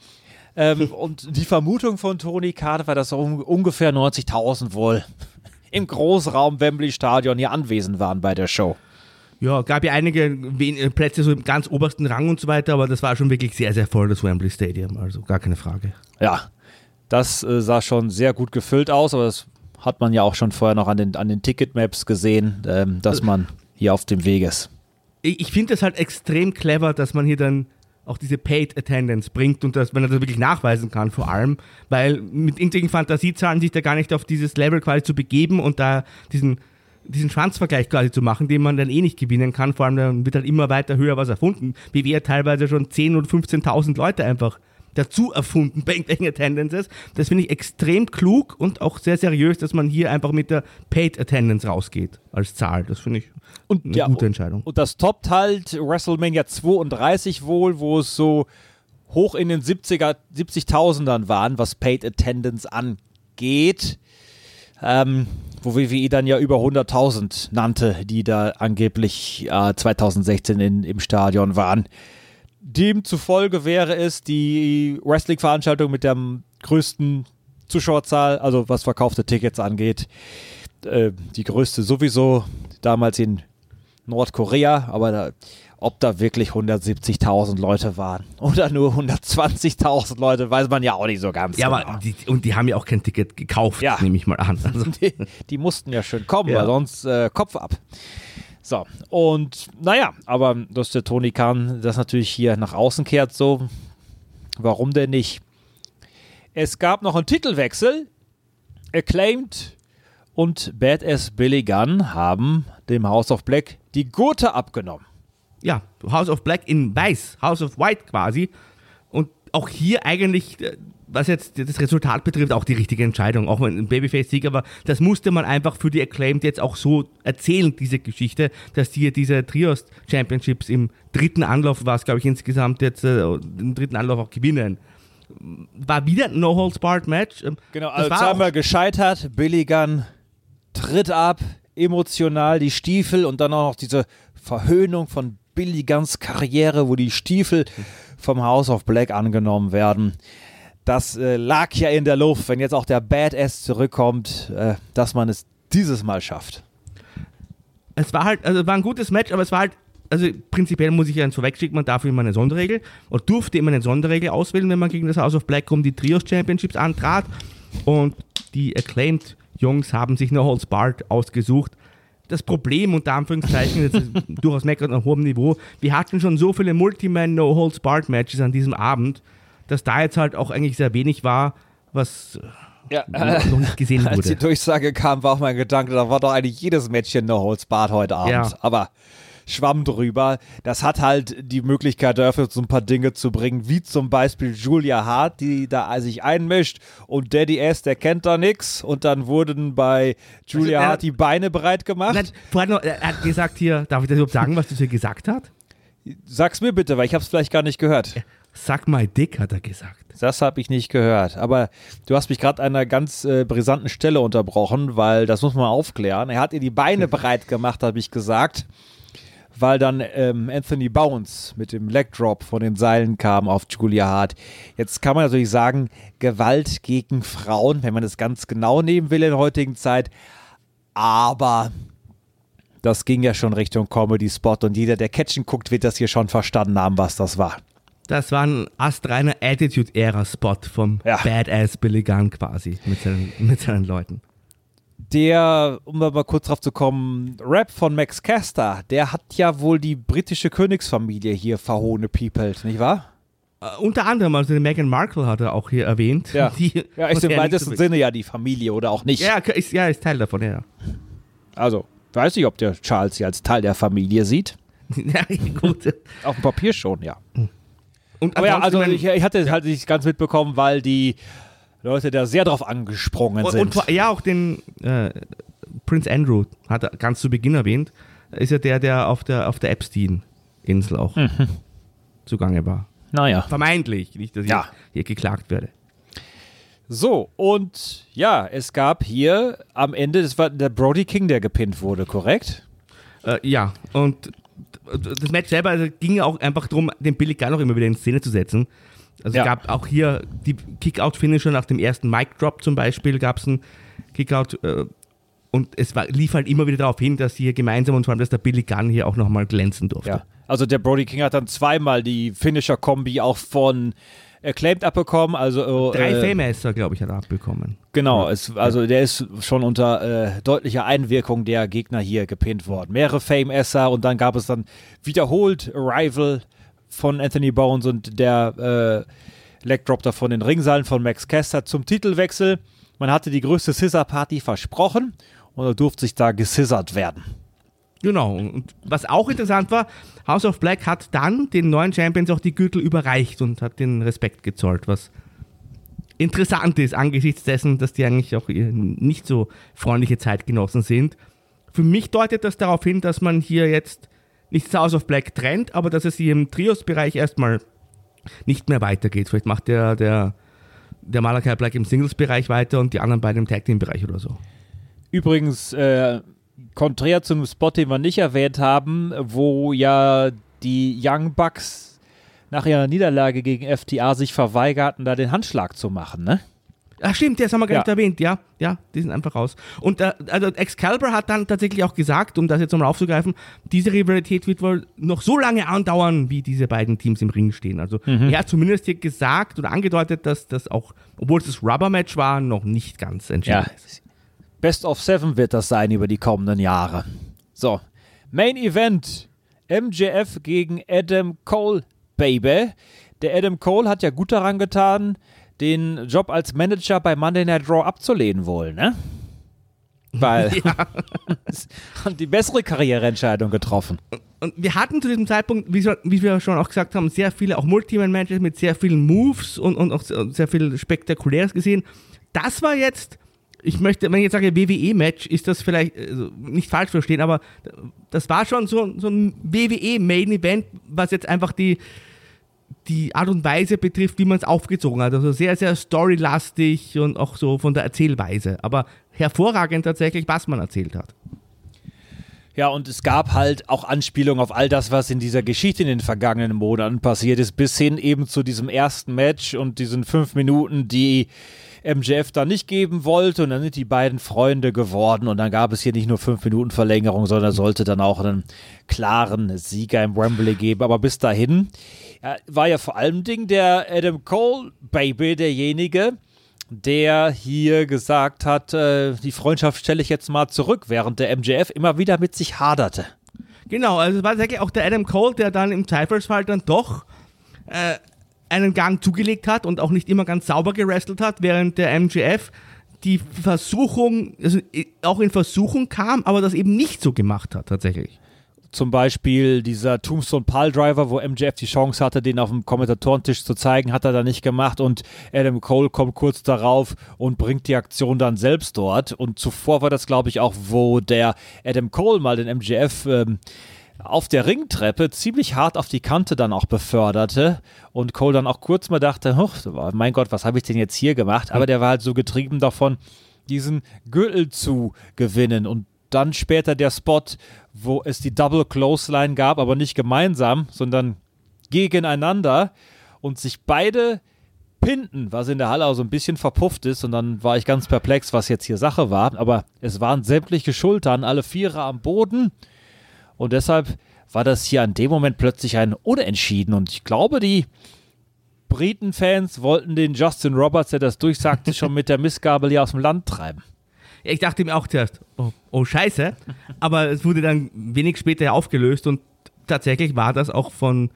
Ähm, und die Vermutung von Toni Kade war, dass um, ungefähr 90.000 wohl im Großraum Wembley Stadion hier anwesend waren bei der Show. Ja, gab ja einige äh, Plätze so im ganz obersten Rang und so weiter, aber das war schon wirklich sehr, sehr voll, das Wembley Stadium, also gar keine Frage. Ja, das äh, sah schon sehr gut gefüllt aus, aber das hat man ja auch schon vorher noch an den, an den Ticketmaps gesehen, ähm, dass man hier auf dem Weg ist. Ich, finde das halt extrem clever, dass man hier dann auch diese Paid Attendance bringt und dass man das wirklich nachweisen kann, vor allem, weil mit irgendwelchen Fantasiezahlen sich da gar nicht auf dieses Level quasi zu begeben und da diesen, diesen Schwanzvergleich quasi zu machen, den man dann eh nicht gewinnen kann. Vor allem, dann wird halt immer weiter höher was erfunden, wie wir teilweise schon 10.000 und 15.000 Leute einfach dazu erfunden bei irgendwelchen Attendances. Das finde ich extrem klug und auch sehr seriös, dass man hier einfach mit der Paid Attendance rausgeht als Zahl. Das finde ich Und, eine ja, gute Entscheidung. Und das toppt halt WrestleMania 32 wohl, wo es so hoch in den 70er, 70.000ern waren, was Paid Attendance angeht. Ähm, wo WWE dann ja über 100.000 nannte, die da angeblich äh, 2016 in, im Stadion waren. Demzufolge wäre es die Wrestling-Veranstaltung mit der größten Zuschauerzahl, also was verkaufte Tickets angeht, äh, die größte sowieso damals in Nordkorea, aber da, ob da wirklich 170.000 Leute waren oder nur 120.000 Leute, weiß man ja auch nicht so ganz Ja, genau. aber die, und die haben ja auch kein Ticket gekauft, Ja. nehme ich mal an. Also, die, die mussten ja schön kommen, Ja. weil sonst äh, Kopf ab. So, und naja, aber dass der Tony Khan das natürlich hier nach außen kehrt, so, warum denn nicht? Es gab noch einen Titelwechsel. Acclaimed und Badass Billy Gunn haben dem House of Black die Gurte abgenommen. ja, House of Black in weiß, House of White quasi. Und auch hier eigentlich, äh, was jetzt das Resultat betrifft, auch die richtige Entscheidung. Auch wenn ein Babyface-Sieg, aber das musste man einfach für die Acclaimed jetzt auch so erzählen, diese Geschichte, dass die hier diese Trios Championships im dritten Anlauf, war es glaube ich insgesamt jetzt, äh, im dritten Anlauf auch gewinnen. War wieder ein No-Holds-Barred-Match. Ähm, Genau, also zweimal gescheitert. Billy Gunn tritt ab, emotional die Stiefel und dann auch noch diese Verhöhnung von Billy Gunns Karriere, wo die Stiefel vom House of Black angenommen werden. Das äh, lag ja in der Luft, wenn jetzt auch der Badass zurückkommt, äh, dass man es dieses Mal schafft. Es war halt, also war ein gutes Match, aber es war halt, also prinzipiell muss ich ja eins vorwegschicken, man darf immer eine Sonderregel und durfte immer eine Sonderregel auswählen, wenn man gegen das House of Black um die Trios Championships antrat. Und die Acclaimed Jungs haben sich No Holds Barred ausgesucht. Das Problem, unter Anführungszeichen, ist durchaus meckert auf hohem Niveau, wir hatten schon so viele Multiman No Holds Barred Matches an diesem Abend, dass da jetzt halt auch eigentlich sehr wenig war, was Ja, noch noch nicht gesehen Als die wurde. Durchsage kam, war auch mein Gedanke, da war doch eigentlich jedes Mädchen Holds Barred heute Abend. Ja. Aber schwamm drüber. Das hat halt die Möglichkeit dafür, so ein paar Dinge zu bringen, wie zum Beispiel Julia Hart, die da sich einmischt und Daddy S, der kennt da nix. Und dann wurden bei Julia Also, äh, Hart die Beine breit gemacht. Nein, vorher noch, er hat gesagt hier, darf ich das überhaupt sagen, was das hier gesagt hat? Sag's mir bitte, weil ich hab's vielleicht gar nicht gehört. Sag mal dick, hat er gesagt. Das habe ich nicht gehört. Aber du hast mich gerade an einer ganz äh, brisanten Stelle unterbrochen, weil das muss man aufklären. Er hat ihr die Beine breit gemacht, habe ich gesagt, weil dann ähm, Anthony Bounce mit dem Leg Drop von den Seilen kam auf Julia Hart. Jetzt kann man natürlich sagen, Gewalt gegen Frauen, wenn man das ganz genau nehmen will in der heutigen Zeit. Aber das ging ja schon Richtung Comedy-Spot und jeder, der Catchen guckt, wird das hier schon verstanden haben, was das war. Das war ein astreiner Attitude-Era-Spot vom Ja. Badass Billy Gunn quasi mit seinen, mit seinen Leuten. Der, um da mal kurz drauf zu kommen, Rap von Max Caster, der hat ja wohl die britische Königsfamilie hier verhohnepiepelt, nicht wahr? Äh, unter anderem, also Meghan Markle hat er auch hier erwähnt. Ja, Die, ja ist im weitesten Sinne ja die Familie oder auch nicht. Ja, ist, ja, ist Teil davon, ja. Also, weiß nicht, ob der Charles sie als Teil der Familie sieht. ja, gut. Auf dem Papier schon, ja. Und Aber ja, ansonsten, also ich, ich hatte es halt nicht ganz mitbekommen, weil die Leute da sehr drauf angesprungen und, sind. und ja, auch den äh, Prince Andrew hat er ganz zu Beginn erwähnt. Ist ja der, der auf der, auf der Epstein-Insel auch Mhm. zugange war. naja. Vermeintlich, nicht, dass Ja. ich hier geklagt werde. So, und ja, es gab hier am Ende, das war der Brody King, der gepinnt wurde, korrekt? Äh, ja, und das Match selber also, ging ja auch einfach darum, den Billy Gunn auch immer wieder in Szene zu setzen. Also Ja. es gab auch hier die Kick-Out-Finisher nach dem ersten Mic-Drop zum Beispiel, gab es einen Kick-Out äh, und es war, lief halt immer wieder darauf hin, dass sie hier gemeinsam und vor allem, dass der Billy Gunn hier auch nochmal glänzen durfte. Ja. Also der Brody King hat dann zweimal die Finisher-Kombi auch von Acclaimed abbekommen. Also, äh, Drei äh, Fame-Messer, glaube ich, hat er abbekommen. Genau, es, also der ist schon unter äh, deutlicher Einwirkung der Gegner hier gepinnt worden. Mehrere Fame-Esser und dann gab es dann wiederholt Arrival von Anthony Bones und der äh, Legdrop da von den Ringseilen von Max Caster zum Titelwechsel. Man hatte die größte Scissor-Party versprochen und da durfte sich da gescissert werden. Genau. Und was auch interessant war, House of Black hat dann den neuen Champions auch die Gürtel überreicht und hat den Respekt gezollt, was interessant ist angesichts dessen, dass die eigentlich auch nicht so freundliche Zeitgenossen sind. Für mich deutet das darauf hin, dass man hier jetzt nicht House of Black trennt, aber dass es hier im Trios-Bereich erstmal nicht mehr weitergeht. Vielleicht macht der, der, der Malachi Black im Singles-Bereich weiter und die anderen beiden im Tag-Team-Bereich oder so. Übrigens, äh, konträr zum Spot, den wir nicht erwähnt haben, wo ja die Young Bucks nach ihrer Niederlage gegen FTA sich verweigerten, da den Handschlag zu machen, ne? Ach stimmt, das haben wir gar Ja. nicht erwähnt, ja, ja, die sind einfach raus. Und äh, also Excalibur hat dann tatsächlich auch gesagt, um das jetzt nochmal aufzugreifen, diese Rivalität wird wohl noch so lange andauern, wie diese beiden Teams im Ring stehen. Also er hat zumindest hier gesagt oder angedeutet, dass das auch, obwohl es das Rubber-Match war, noch nicht ganz entschieden Ja. ist. Best of Seven wird das sein über die kommenden Jahre. So, Main Event. MJF gegen Adam Cole, Baby. Der Adam Cole hat ja gut daran getan, den Job als Manager bei Monday Night Raw abzulehnen wohl, ne? Weil hat die bessere Karriereentscheidung getroffen. Und wir hatten zu diesem Zeitpunkt, wie, wir schon auch gesagt haben, sehr viele auch Multiman-Matches mit sehr vielen Moves und, und auch sehr viel Spektakuläres gesehen. Das war jetzt, ich möchte, wenn ich jetzt sage WWE-Match, ist das vielleicht also nicht falsch verstehen, aber das war schon so, so ein WWE-Main-Event, was jetzt einfach die, die Art und Weise betrifft, wie man es aufgezogen hat. Also sehr, sehr storylastig und auch so von der Erzählweise. Aber hervorragend tatsächlich, was man erzählt hat. Ja, und es gab halt auch Anspielungen auf all das, was in dieser Geschichte in den vergangenen Monaten passiert ist, bis hin eben zu diesem ersten Match und diesen fünf Minuten, die MJF da nicht geben wollte. Und dann sind die beiden Freunde geworden. Und dann gab es hier nicht nur fünf Minuten Verlängerung, sondern sollte dann auch einen klaren Sieger im Wembley geben. Aber bis dahin war ja vor allem Ding der Adam Cole Baby derjenige, der hier gesagt hat, äh, die Freundschaft stelle ich jetzt mal zurück, während der MJF immer wieder mit sich haderte. Genau, also es war tatsächlich auch der Adam Cole, der dann im Zweifelsfall dann doch äh, einen Gang zugelegt hat und auch nicht immer ganz sauber gerestelt hat, während der MJF die Versuchung, also äh, auch in Versuchung kam, aber das eben nicht so gemacht hat tatsächlich. Zum Beispiel dieser Tombstone Pile Driver, wo MJF die Chance hatte, den auf dem Kommentatorentisch zu zeigen, hat er da nicht gemacht und Adam Cole kommt kurz darauf und bringt die Aktion dann selbst dort. Und zuvor war das, glaube ich, auch, wo der Adam Cole mal den MJF ähm, auf der Ringtreppe ziemlich hart auf die Kante dann auch beförderte und Cole dann auch kurz mal dachte, mein Gott, was habe ich denn jetzt hier gemacht? Aber der war halt so getrieben davon, diesen Gürtel zu gewinnen. Und dann später der Spot, wo es die Double Clothesline gab, aber nicht gemeinsam, sondern gegeneinander und sich beide pinnten, was in der Halle auch so ein bisschen verpufft ist. Und dann war ich ganz perplex, was jetzt hier Sache war, aber es waren sämtliche Schultern, alle Vierer am Boden und deshalb war das hier an dem Moment plötzlich ein Unentschieden und ich glaube, die Briten-Fans wollten den Justin Roberts, der das durchsagte, schon mit der Missgabel hier aus dem Land treiben. Ich dachte mir auch zuerst, oh, oh scheiße, aber es wurde dann wenig später aufgelöst und tatsächlich war das auch von,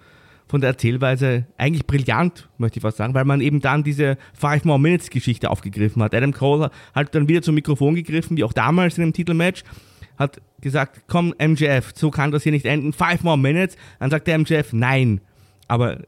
von der Erzählweise eigentlich brillant, möchte ich fast sagen, weil man eben dann diese Five More Minutes Geschichte aufgegriffen hat. Adam Cole hat dann wieder zum Mikrofon gegriffen, wie auch damals in dem Titelmatch, hat gesagt, komm MJF, so kann das hier nicht enden, Five More Minutes. Dann sagt der MJF, nein. Aber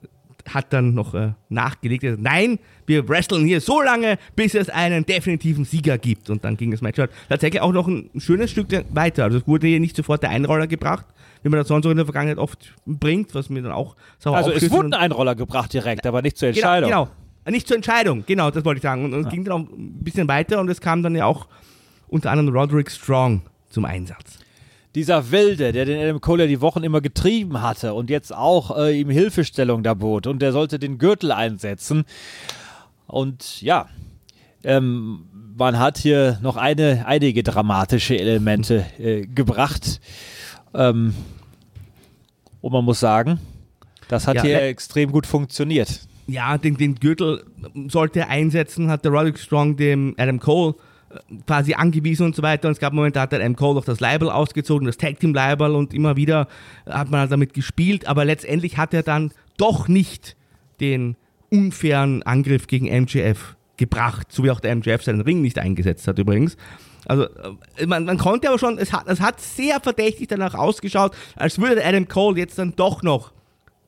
hat dann noch äh, nachgelegt, also, nein, wir wresteln hier so lange, bis es einen definitiven Sieger gibt. Und dann ging das Match halt tatsächlich auch noch ein schönes Stück weiter. Also es wurde hier nicht sofort der Einroller gebracht, wie man das sonst auch in der Vergangenheit oft bringt, was mir dann auch sauer Also es wurde ein Einroller gebracht direkt, aber nicht zur Entscheidung. Genau, genau. Nicht zur Entscheidung, genau, das wollte ich sagen. Und, und es ja. ging dann auch ein bisschen weiter und es kam dann ja auch unter anderem Roderick Strong zum Einsatz dieser Wilde, der den Adam Cole ja die Wochen immer getrieben hatte und jetzt auch äh, ihm Hilfestellung da bot und der sollte den Gürtel einsetzen. Und ja, ähm, man hat hier noch eine, einige dramatische Elemente äh, gebracht. Ähm, und man muss sagen, das hat ja, hier äh, extrem gut funktioniert. Ja, den, den Gürtel sollte er einsetzen, hat der Roderick Strong dem Adam Cole quasi angewiesen und so weiter. Und es gab Momente, da hat der M. Cole noch das Label ausgezogen, das Tag Team Label und immer wieder hat man halt damit gespielt. Aber letztendlich hat er dann doch nicht den unfairen Angriff gegen MJF gebracht, so wie auch der MJF seinen Ring nicht eingesetzt hat übrigens. Also äh, man, man konnte aber schon, es hat, es hat sehr verdächtig danach ausgeschaut, als würde Adam Cole jetzt dann doch noch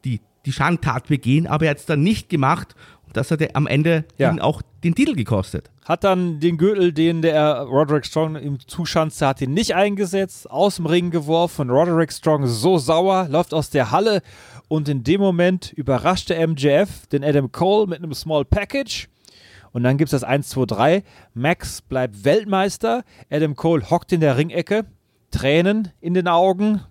die, die Schandtat begehen, aber er hat es dann nicht gemacht. Das hat er am Ende ja. ihn auch den Titel gekostet hat dann den Gürtel, den der Roderick Strong ihm zuschanzte, hat ihn nicht eingesetzt, aus dem Ring geworfen. Roderick Strong so sauer, läuft aus der Halle und in dem Moment überraschte MJF den Adam Cole mit einem Small Package. Und dann gibt es das 1, 2, 3. Max bleibt Weltmeister. Adam Cole hockt in der Ringecke, Tränen in den Augen.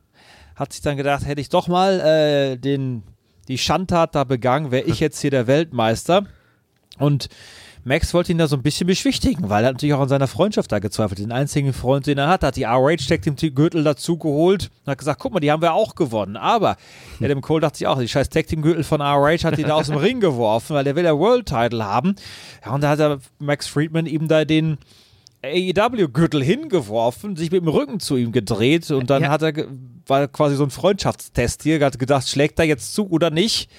Hat sich dann gedacht, hätte ich doch mal äh, den, die Schandtat da begangen, wäre ich jetzt hier der Weltmeister. Und Max wollte ihn da so ein bisschen beschwichtigen, weil er natürlich auch an seiner Freundschaft da gezweifelt. Den einzigen Freund, den er hat, hat die RH Tag Team Gürtel dazu geholt und hat gesagt, guck mal, die haben wir auch gewonnen. Aber Adam Cole dachte sich auch, die scheiß Tag Gürtel von RH hat ihn da aus dem Ring geworfen, weil der will der World Title haben. Ja, und da hat er Max Friedman ihm da den AEW-Gürtel hingeworfen, sich mit dem Rücken zu ihm gedreht und dann ja. hat er, war quasi so ein Freundschaftstest hier, hat gedacht, schlägt er jetzt zu oder nicht?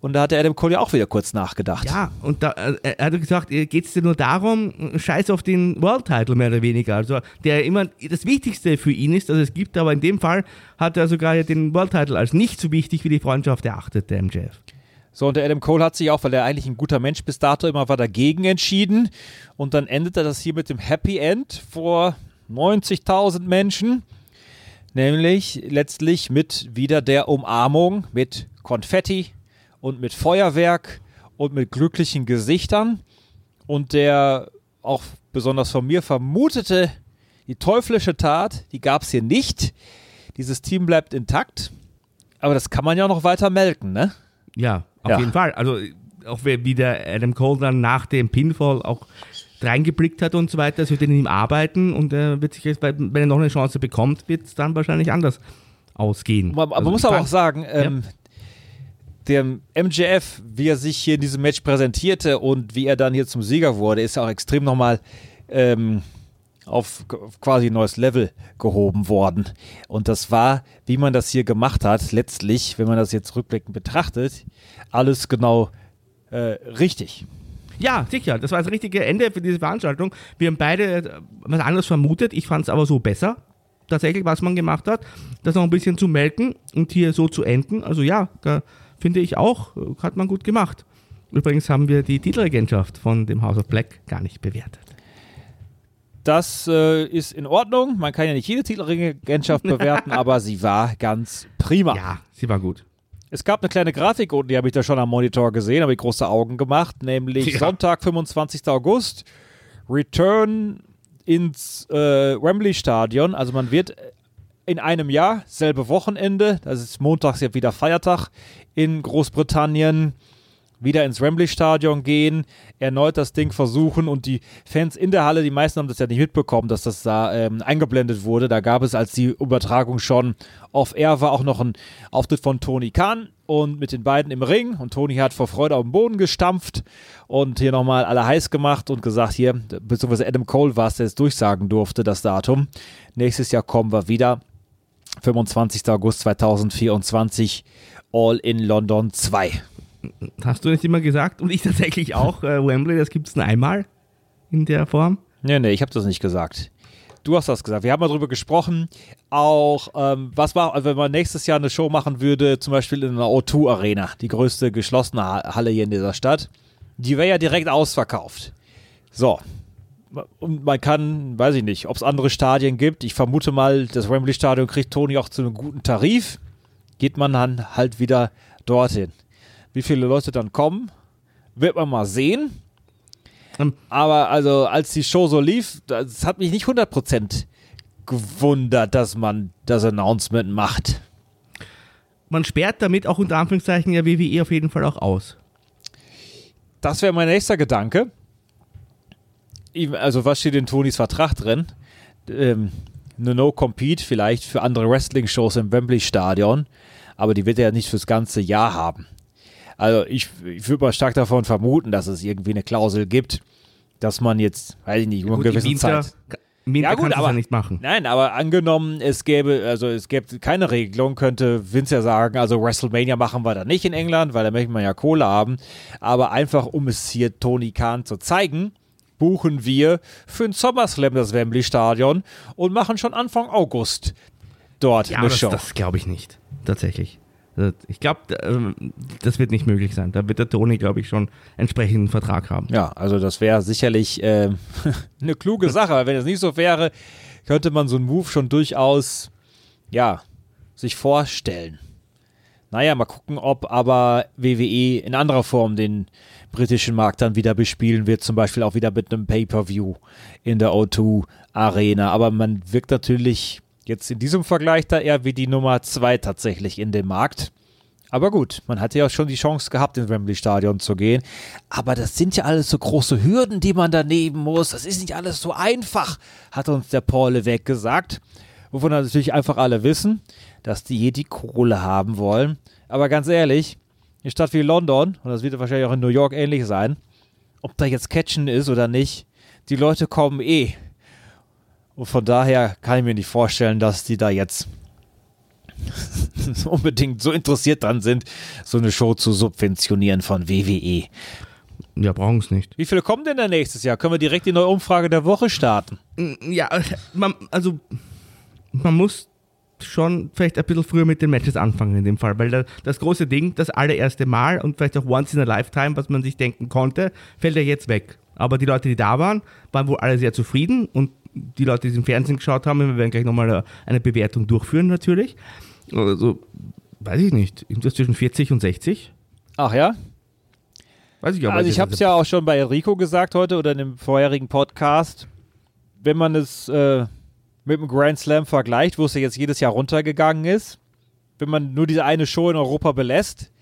Und da hat der Adam Cole ja auch wieder kurz nachgedacht. Ja, und da, äh, er hat gesagt, äh, geht es dir nur darum, scheiß auf den World Title mehr oder weniger. Also der immer das Wichtigste für ihn ist, dass es gibt, aber in dem Fall hat er sogar den World Title als nicht so wichtig wie die Freundschaft erachtet, der MJF. So, und der Adam Cole hat sich auch, weil er eigentlich ein guter Mensch bis dato immer war, dagegen entschieden. Und dann endete das hier mit dem Happy End vor 90.000 Menschen. Nämlich letztlich mit wieder der Umarmung mit Konfetti, und mit Feuerwerk und mit glücklichen Gesichtern und der auch besonders von mir vermutete die teuflische Tat, die gab es hier nicht. Dieses Team bleibt intakt. Aber das kann man ja noch weiter melken, ne? Ja, auf Ja. jeden Fall. Also auch wie der Adam Cole dann nach dem Pinfall auch reingeblickt hat und so weiter, es wird in ihm arbeiten und er wird sich jetzt, bei- wenn er noch eine Chance bekommt, wird es dann wahrscheinlich anders ausgehen. Aber man Also muss ich aber auch sagen, ähm, der MJF, wie er sich hier in diesem Match präsentierte und wie er dann hier zum Sieger wurde, ist ja auch extrem nochmal ähm, auf, quasi neues Level gehoben worden. Und das war, wie man das hier gemacht hat, letztlich, wenn man das jetzt rückblickend betrachtet, alles genau äh, richtig. Ja, sicher. Das war das richtige Ende für diese Veranstaltung. Wir haben beide äh, was anderes vermutet. Ich fand es aber so besser, tatsächlich, was man gemacht hat. Das noch ein bisschen zu melken und hier so zu enden. Also ja, da finde ich auch, äh, hat man gut gemacht. Übrigens haben wir die Titelregentschaft von dem House of Black gar nicht bewertet. Das äh, ist in Ordnung. Man kann ja nicht jede Titelregentschaft bewerten, aber sie war ganz prima. Ja, sie war gut. Es gab eine kleine Grafik unten, die habe ich da schon am Monitor gesehen, habe ich große Augen gemacht, nämlich Ja. Sonntag, 25. August, Return ins äh, Wembley Stadion. Also man wird in einem Jahr, selbe Wochenende, das ist montags ja wieder Feiertag in Großbritannien, wieder ins Wembley Stadion gehen, erneut das Ding versuchen und die Fans in der Halle, die meisten haben das ja nicht mitbekommen, dass das da ähm, eingeblendet wurde. Da gab es, als die Übertragung schon off-air war, auch noch ein Auftritt von Tony Khan und mit den beiden im Ring und Tony hat vor Freude auf den Boden gestampft und hier nochmal alle heiß gemacht und gesagt, hier, beziehungsweise Adam Cole war es, der es durchsagen durfte, das Datum. Nächstes Jahr kommen wir wieder. 25. August 2024, All in London 2. Hast du nicht immer gesagt? Und ich tatsächlich auch. Äh, Wembley, das gibt es nur einmal in der Form. Nee, nee, ich habe das nicht gesagt. Du hast das gesagt. Wir haben mal drüber gesprochen. Auch, ähm, was war, wenn man nächstes Jahr eine Show machen würde, zum Beispiel in einer O2 Arena, die größte geschlossene Ha- Halle hier in dieser Stadt, die wäre ja direkt ausverkauft. So. Und man kann, weiß ich nicht, ob es andere Stadien gibt. Ich vermute mal, das Wembley Stadion kriegt Tony auch zu einem guten Tarif. Geht man dann halt wieder dorthin. Wie viele Leute dann kommen, wird man mal sehen. Ähm. Aber also, als die Show so lief, das hat mich nicht 100% gewundert, dass man das Announcement macht. Man sperrt damit auch unter Anführungszeichen ja WWE auf jeden Fall auch aus. Das wäre mein nächster Gedanke. Also, was steht in Tonys Vertrag drin? Ähm, eine No-Compete vielleicht für andere Wrestling-Shows im Wembley-Stadion, aber die wird er ja nicht fürs ganze Jahr haben. Also, ich, ich würde mal stark davon vermuten, dass es irgendwie eine Klausel gibt, dass man jetzt, weiß ich nicht, über eine Gut, im gewisse Winter, Zeit. Winter Ja, gut, aber- ja nicht machen. Nein, aber angenommen, es gäbe, also es gäbe keine Regelung, könnte Vince ja sagen, also WrestleMania machen wir da nicht in England, weil da möchte man ja Kohle haben. Aber einfach, um es hier Tony Khan zu zeigen, buchen wir für den SummerSlam das Wembley Stadion und machen schon Anfang August dort Ja, eine das, Show. das glaube ich nicht. Tatsächlich. Also, Ich glaube, das wird nicht möglich sein. Da wird der Tony, glaube ich, schon entsprechenden Vertrag haben. Ja, also das wäre sicherlich ähm, eine kluge Sache. Wenn es nicht so wäre, könnte man so einen Move schon durchaus, ja, sich vorstellen. Naja, mal gucken, ob aber WWE in anderer Form den britischen Markt dann wieder bespielen wird, zum Beispiel auch wieder mit einem Pay-Per-View in der O2 Arena. Aber man wirkt natürlich jetzt in diesem Vergleich da eher wie die Nummer zwei tatsächlich in dem Markt. Aber gut, man hatte ja schon die Chance gehabt, ins Wembley Stadion zu gehen. Aber das sind ja alles so große Hürden, die man da nehmen muss. Das ist nicht alles so einfach, hat uns der Paul Levesque gesagt. Wovon natürlich einfach alle wissen, dass die hier die Kohle haben wollen. Aber ganz ehrlich, eine Stadt wie London, und das wird wahrscheinlich auch in New York ähnlich sein, ob da jetzt Catchen ist oder nicht, die Leute kommen eh. Und von daher kann ich mir nicht vorstellen, dass die da jetzt unbedingt so interessiert dran sind, so eine Show zu subventionieren von WWE. Ja, brauchen es nicht. Wie viele kommen denn da nächstes Jahr? Können wir direkt die neue Umfrage der Woche starten? Ja, man, also man muss schon vielleicht ein bisschen früher mit den Matches anfangen in dem Fall, weil da, das große Ding, das allererste Mal und vielleicht auch once in a lifetime, was man sich denken konnte, fällt ja jetzt weg. Aber die Leute, die da waren, waren wohl alle sehr zufrieden und die Leute, die es im Fernsehen geschaut haben, wir werden gleich nochmal eine Bewertung durchführen natürlich. Also, weiß ich nicht, irgendwas zwischen 40 und 60. Ach ja? Weiß ich aber Also ich habe es ja auch schon bei Enrico gesagt heute oder in dem vorherigen Podcast. Wenn man es äh, mit dem Grand Slam vergleicht, wo es ja jetzt jedes Jahr runtergegangen ist, wenn man nur diese eine Show in Europa belässt,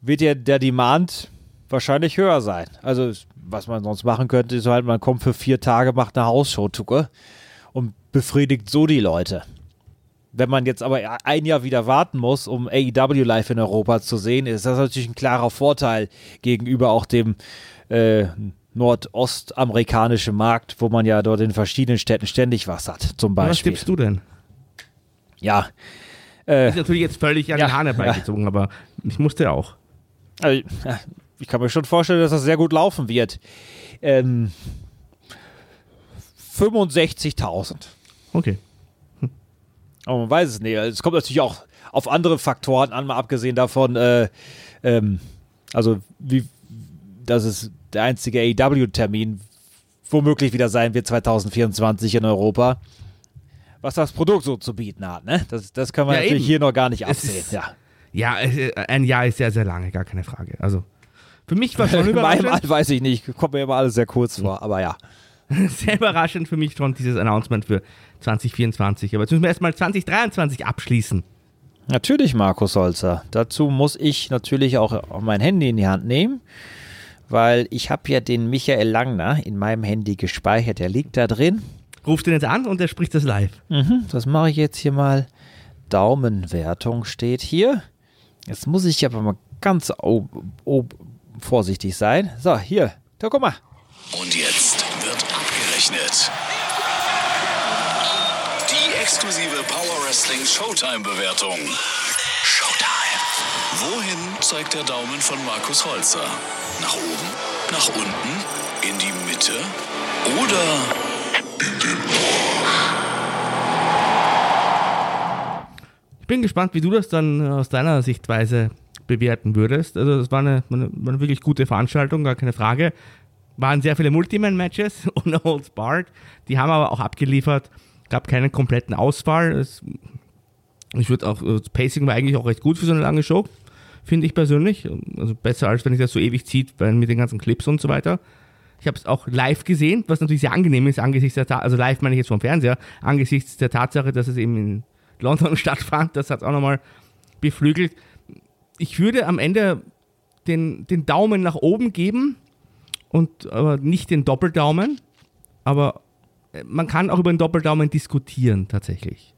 wird ja der Demand wahrscheinlich höher sein. Also, was man sonst machen könnte, ist halt, man kommt für vier Tage, macht eine Hausshow-Tucke und befriedigt so die Leute. Wenn man jetzt aber ein Jahr wieder warten muss, um AEW live in Europa zu sehen, ist das natürlich ein klarer Vorteil gegenüber auch dem äh, nordostamerikanischen Markt, wo man ja dort in verschiedenen Städten ständig was hat, zum Beispiel. Was tippst du denn? Ja. Äh, ist natürlich jetzt völlig an ja, den Haaren herbeigezogen, ja. aber ich musste auch. Also, ich kann mir schon vorstellen, dass das sehr gut laufen wird. Ähm, 65.000. Okay. Hm. Aber man weiß es nicht. Es kommt natürlich auch auf andere Faktoren an, mal abgesehen davon, äh, ähm, also wie, dass es der einzige AEW-Termin womöglich wieder sein wird 2024 in Europa. Was das Produkt so zu bieten hat, ne? Das, das können wir Ja, natürlich eben. hier noch gar nicht absehen. ist- Ja. Ja, äh, ein Jahr ist sehr, sehr lange, gar keine Frage. Also für mich war schon meinem überraschend, Alter weiß ich nicht. Kommt mir immer alles sehr kurz vor, aber ja. sehr überraschend für mich schon dieses Announcement für 2024. Aber jetzt müssen wir erstmal 2023 abschließen. Natürlich, Markus Holzer. Dazu muss ich natürlich auch mein Handy in die Hand nehmen, weil ich habe ja den Michael Langner in meinem Handy gespeichert. Der liegt da drin. Ruft ihn jetzt an und er spricht das live. Mhm, das mache ich jetzt hier mal. Daumenwertung steht hier. Jetzt muss ich aber mal ganz ob, ob, vorsichtig sein. So, hier. Da guck mal. Und jetzt wird abgerechnet. Die exklusive Power Wrestling Showtime Bewertung. Showtime. Wohin zeigt der Daumen von Markus Holzer? Nach oben? Nach unten? In die Mitte? Oder Ich bin gespannt, wie du das dann äh, aus deiner Sichtweise bewerten würdest. Also das war eine, eine, eine wirklich gute Veranstaltung, gar keine Frage. Waren sehr viele Multiman-Matches ohne Holds Barred. Die haben aber auch abgeliefert. Gab keinen kompletten Ausfall. Es, ich würde auch, das Pacing war eigentlich auch recht gut für so eine lange Show, finde ich persönlich. Also besser als wenn ich das so ewig zieht, weil mit den ganzen Clips und so weiter. Ich habe es auch live gesehen, was natürlich sehr angenehm ist, angesichts der also live meine ich jetzt vom Fernseher, angesichts der Tatsache, dass es eben in London stattfand. Das hat auch nochmal beflügelt. Ich würde am Ende den, den Daumen nach oben geben und aber nicht den Doppeldaumen. Aber äh, man kann auch über den Doppeldaumen diskutieren, tatsächlich.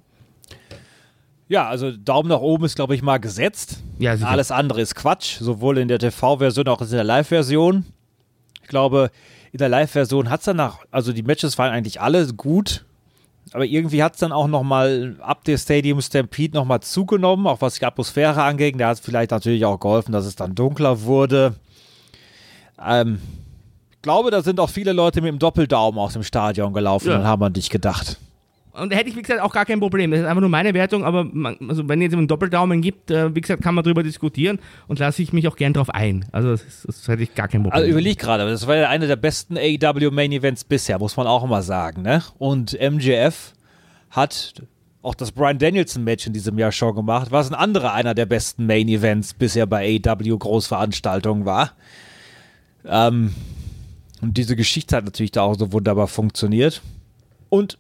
Ja, also Daumen nach oben ist, glaube ich, mal gesetzt. Ja. Alles andere ist Quatsch, sowohl in der TV-Version als auch in der Live-Version. Ich glaube, in der Live-Version hat es danach, also die Matches waren eigentlich alle gut, aber irgendwie hat es dann auch nochmal ab der Stadium Stampede nochmal zugenommen, auch was die Atmosphäre angeht. Da hat es vielleicht natürlich auch geholfen, dass es dann dunkler wurde. Ähm, ich glaube, da sind auch viele Leute mit dem Doppeldaumen aus dem Stadion gelaufen Ja. und haben an dich gedacht. Und da hätte ich, wie gesagt, auch gar kein Problem. Das ist einfach nur meine Wertung, aber man, also wenn es einen Doppeldaumen gibt, äh, wie gesagt, kann man darüber diskutieren und lasse ich mich auch gern drauf ein. Also das, das hätte ich gar kein Problem. Also überleg gerade, das war ja einer der besten AEW Main Events bisher, muss man auch immer sagen, ne? Und MJF hat auch das Brian Danielson Match in diesem Jahr schon gemacht, was ein anderer einer der besten Main Events bisher bei AEW Großveranstaltungen war. Ähm, und diese Geschichte hat natürlich da auch so wunderbar funktioniert. Und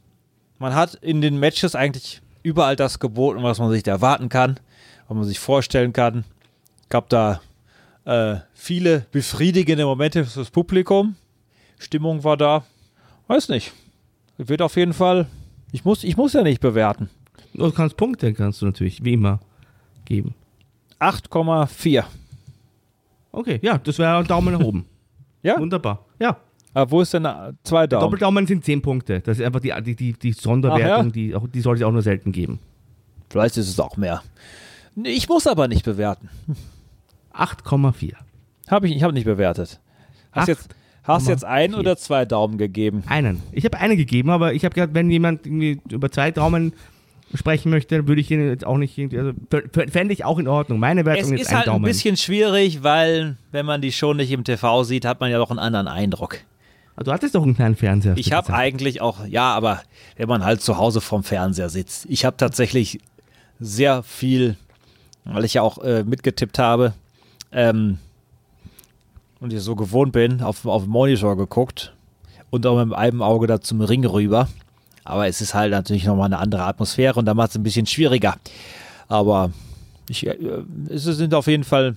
man hat in den Matches eigentlich überall das geboten, was man sich da erwarten kann, was man sich vorstellen kann. Gab da äh, viele befriedigende Momente fürs Publikum. Stimmung war da. Weiß nicht. Wird auf jeden Fall. Ich muss, ich muss ja nicht bewerten. Du kannst Punkte, kannst du natürlich, wie immer, geben. 8,4. Okay, ja, das wäre ein Daumen nach oben. Ja? Wunderbar. Ja, Aber wo ist denn äh, zwei Daumen? Doppeldaumen sind 10 Punkte. Das ist einfach die, die, die, die Sonderwertung, Ach ja? die, auch, die soll es auch nur selten geben. Vielleicht ist es auch mehr. Ich muss aber nicht bewerten. 8,4. Habe ich, ich habe nicht bewertet. Hast Acht jetzt, hast jetzt ein vier. oder zwei Daumen gegeben? Einen. Ich habe einen gegeben, aber ich habe gedacht, wenn jemand irgendwie über zwei Daumen sprechen möchte, würde ich ihn jetzt auch nicht irgendwie, also fände ich auch in Ordnung. Meine Wertung Es ist, ist ein halt Daumen. ein bisschen schwierig, weil wenn man die Show nicht im TV sieht, hat man ja doch einen anderen Eindruck. Ah, Du hattest doch einen kleinen Fernseher. Ich habe eigentlich auch, ja, aber wenn man halt zu Hause vorm Fernseher sitzt. Ich habe tatsächlich sehr viel, weil ich ja auch äh, mitgetippt habe ähm, und ich so gewohnt bin, auf, auf den Monitor geguckt und auch mit einem Auge da zum Ring rüber. Aber es ist halt natürlich nochmal eine andere Atmosphäre und da macht es ein bisschen schwieriger. Aber ich, äh, es sind auf jeden Fall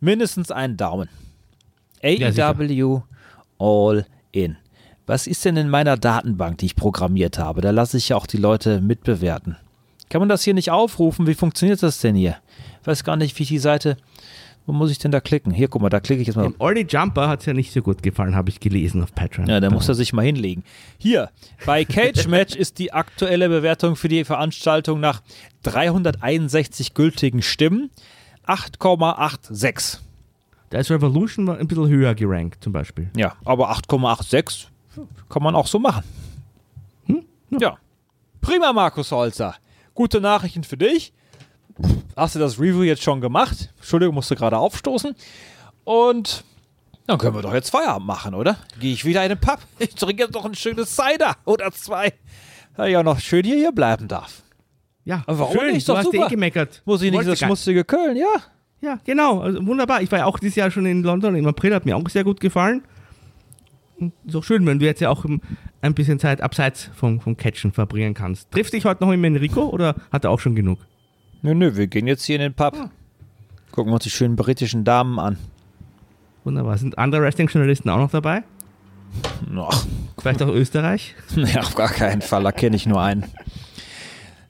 mindestens einen Daumen. AEW All In. Was ist denn in meiner Datenbank, die ich programmiert habe? Da lasse ich ja auch die Leute mitbewerten. Kann man das hier nicht aufrufen? Wie funktioniert das denn hier? Ich weiß gar nicht, wie ich die Seite. Wo muss ich denn da klicken? Hier, guck mal, da klicke ich jetzt mal. Dem Olli Jumper hat es ja nicht so gut gefallen, habe ich gelesen auf Patreon. Ja, da muss er sich mal hinlegen. Hier, bei Cage Match ist die aktuelle Bewertung für die Veranstaltung nach 361 gültigen Stimmen 8,86. Da ist Revolution ein bisschen höher gerankt, zum Beispiel. Ja, aber 8,86 kann man auch so machen. Hm? Ja. Prima, Markus Holzer. Gute Nachrichten für dich. Hast du das Review jetzt schon gemacht? Entschuldigung, musste gerade aufstoßen. Und dann können wir doch jetzt Feierabend machen, oder? Gehe ich wieder in den Pub. Ich trinke jetzt noch ein schönes Cider oder zwei. Da ich auch noch schön hier, hier bleiben darf. Ja, Aber warum schön, nicht? Ist du doch hast super. eh gemeckert. Muss ich nicht Wollte das schmutzige Köln, ja? Ja, genau. Also wunderbar. Ich war ja auch dieses Jahr schon in London im April, hat mir auch sehr gut gefallen. Und ist auch schön, wenn du jetzt ja auch ein bisschen Zeit abseits vom, vom Catchen verbringen kannst. Triffst dich heute noch mit Enrico oder hat er auch schon genug? Nö, nö, wir gehen jetzt hier in den Pub. Gucken wir uns die schönen britischen Damen an. Wunderbar. Sind andere Wrestling-Journalisten auch noch dabei? Ach, Vielleicht auch Österreich? Nee, auf gar keinen Fall, da kenne ich nur einen.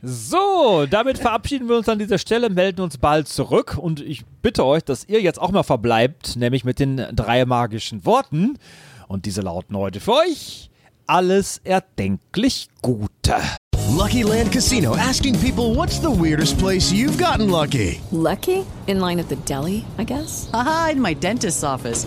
So, damit verabschieden wir uns an dieser Stelle, melden uns bald zurück und ich bitte euch, dass ihr jetzt auch mal verbleibt, nämlich mit den drei magischen Worten. Und diese lauten heute für euch alles erdenklich Gute. Lucky Land Casino asking people what's the weirdest place you've gotten lucky? Lucky? In line at the deli, I guess? Haha, in my dentist's office.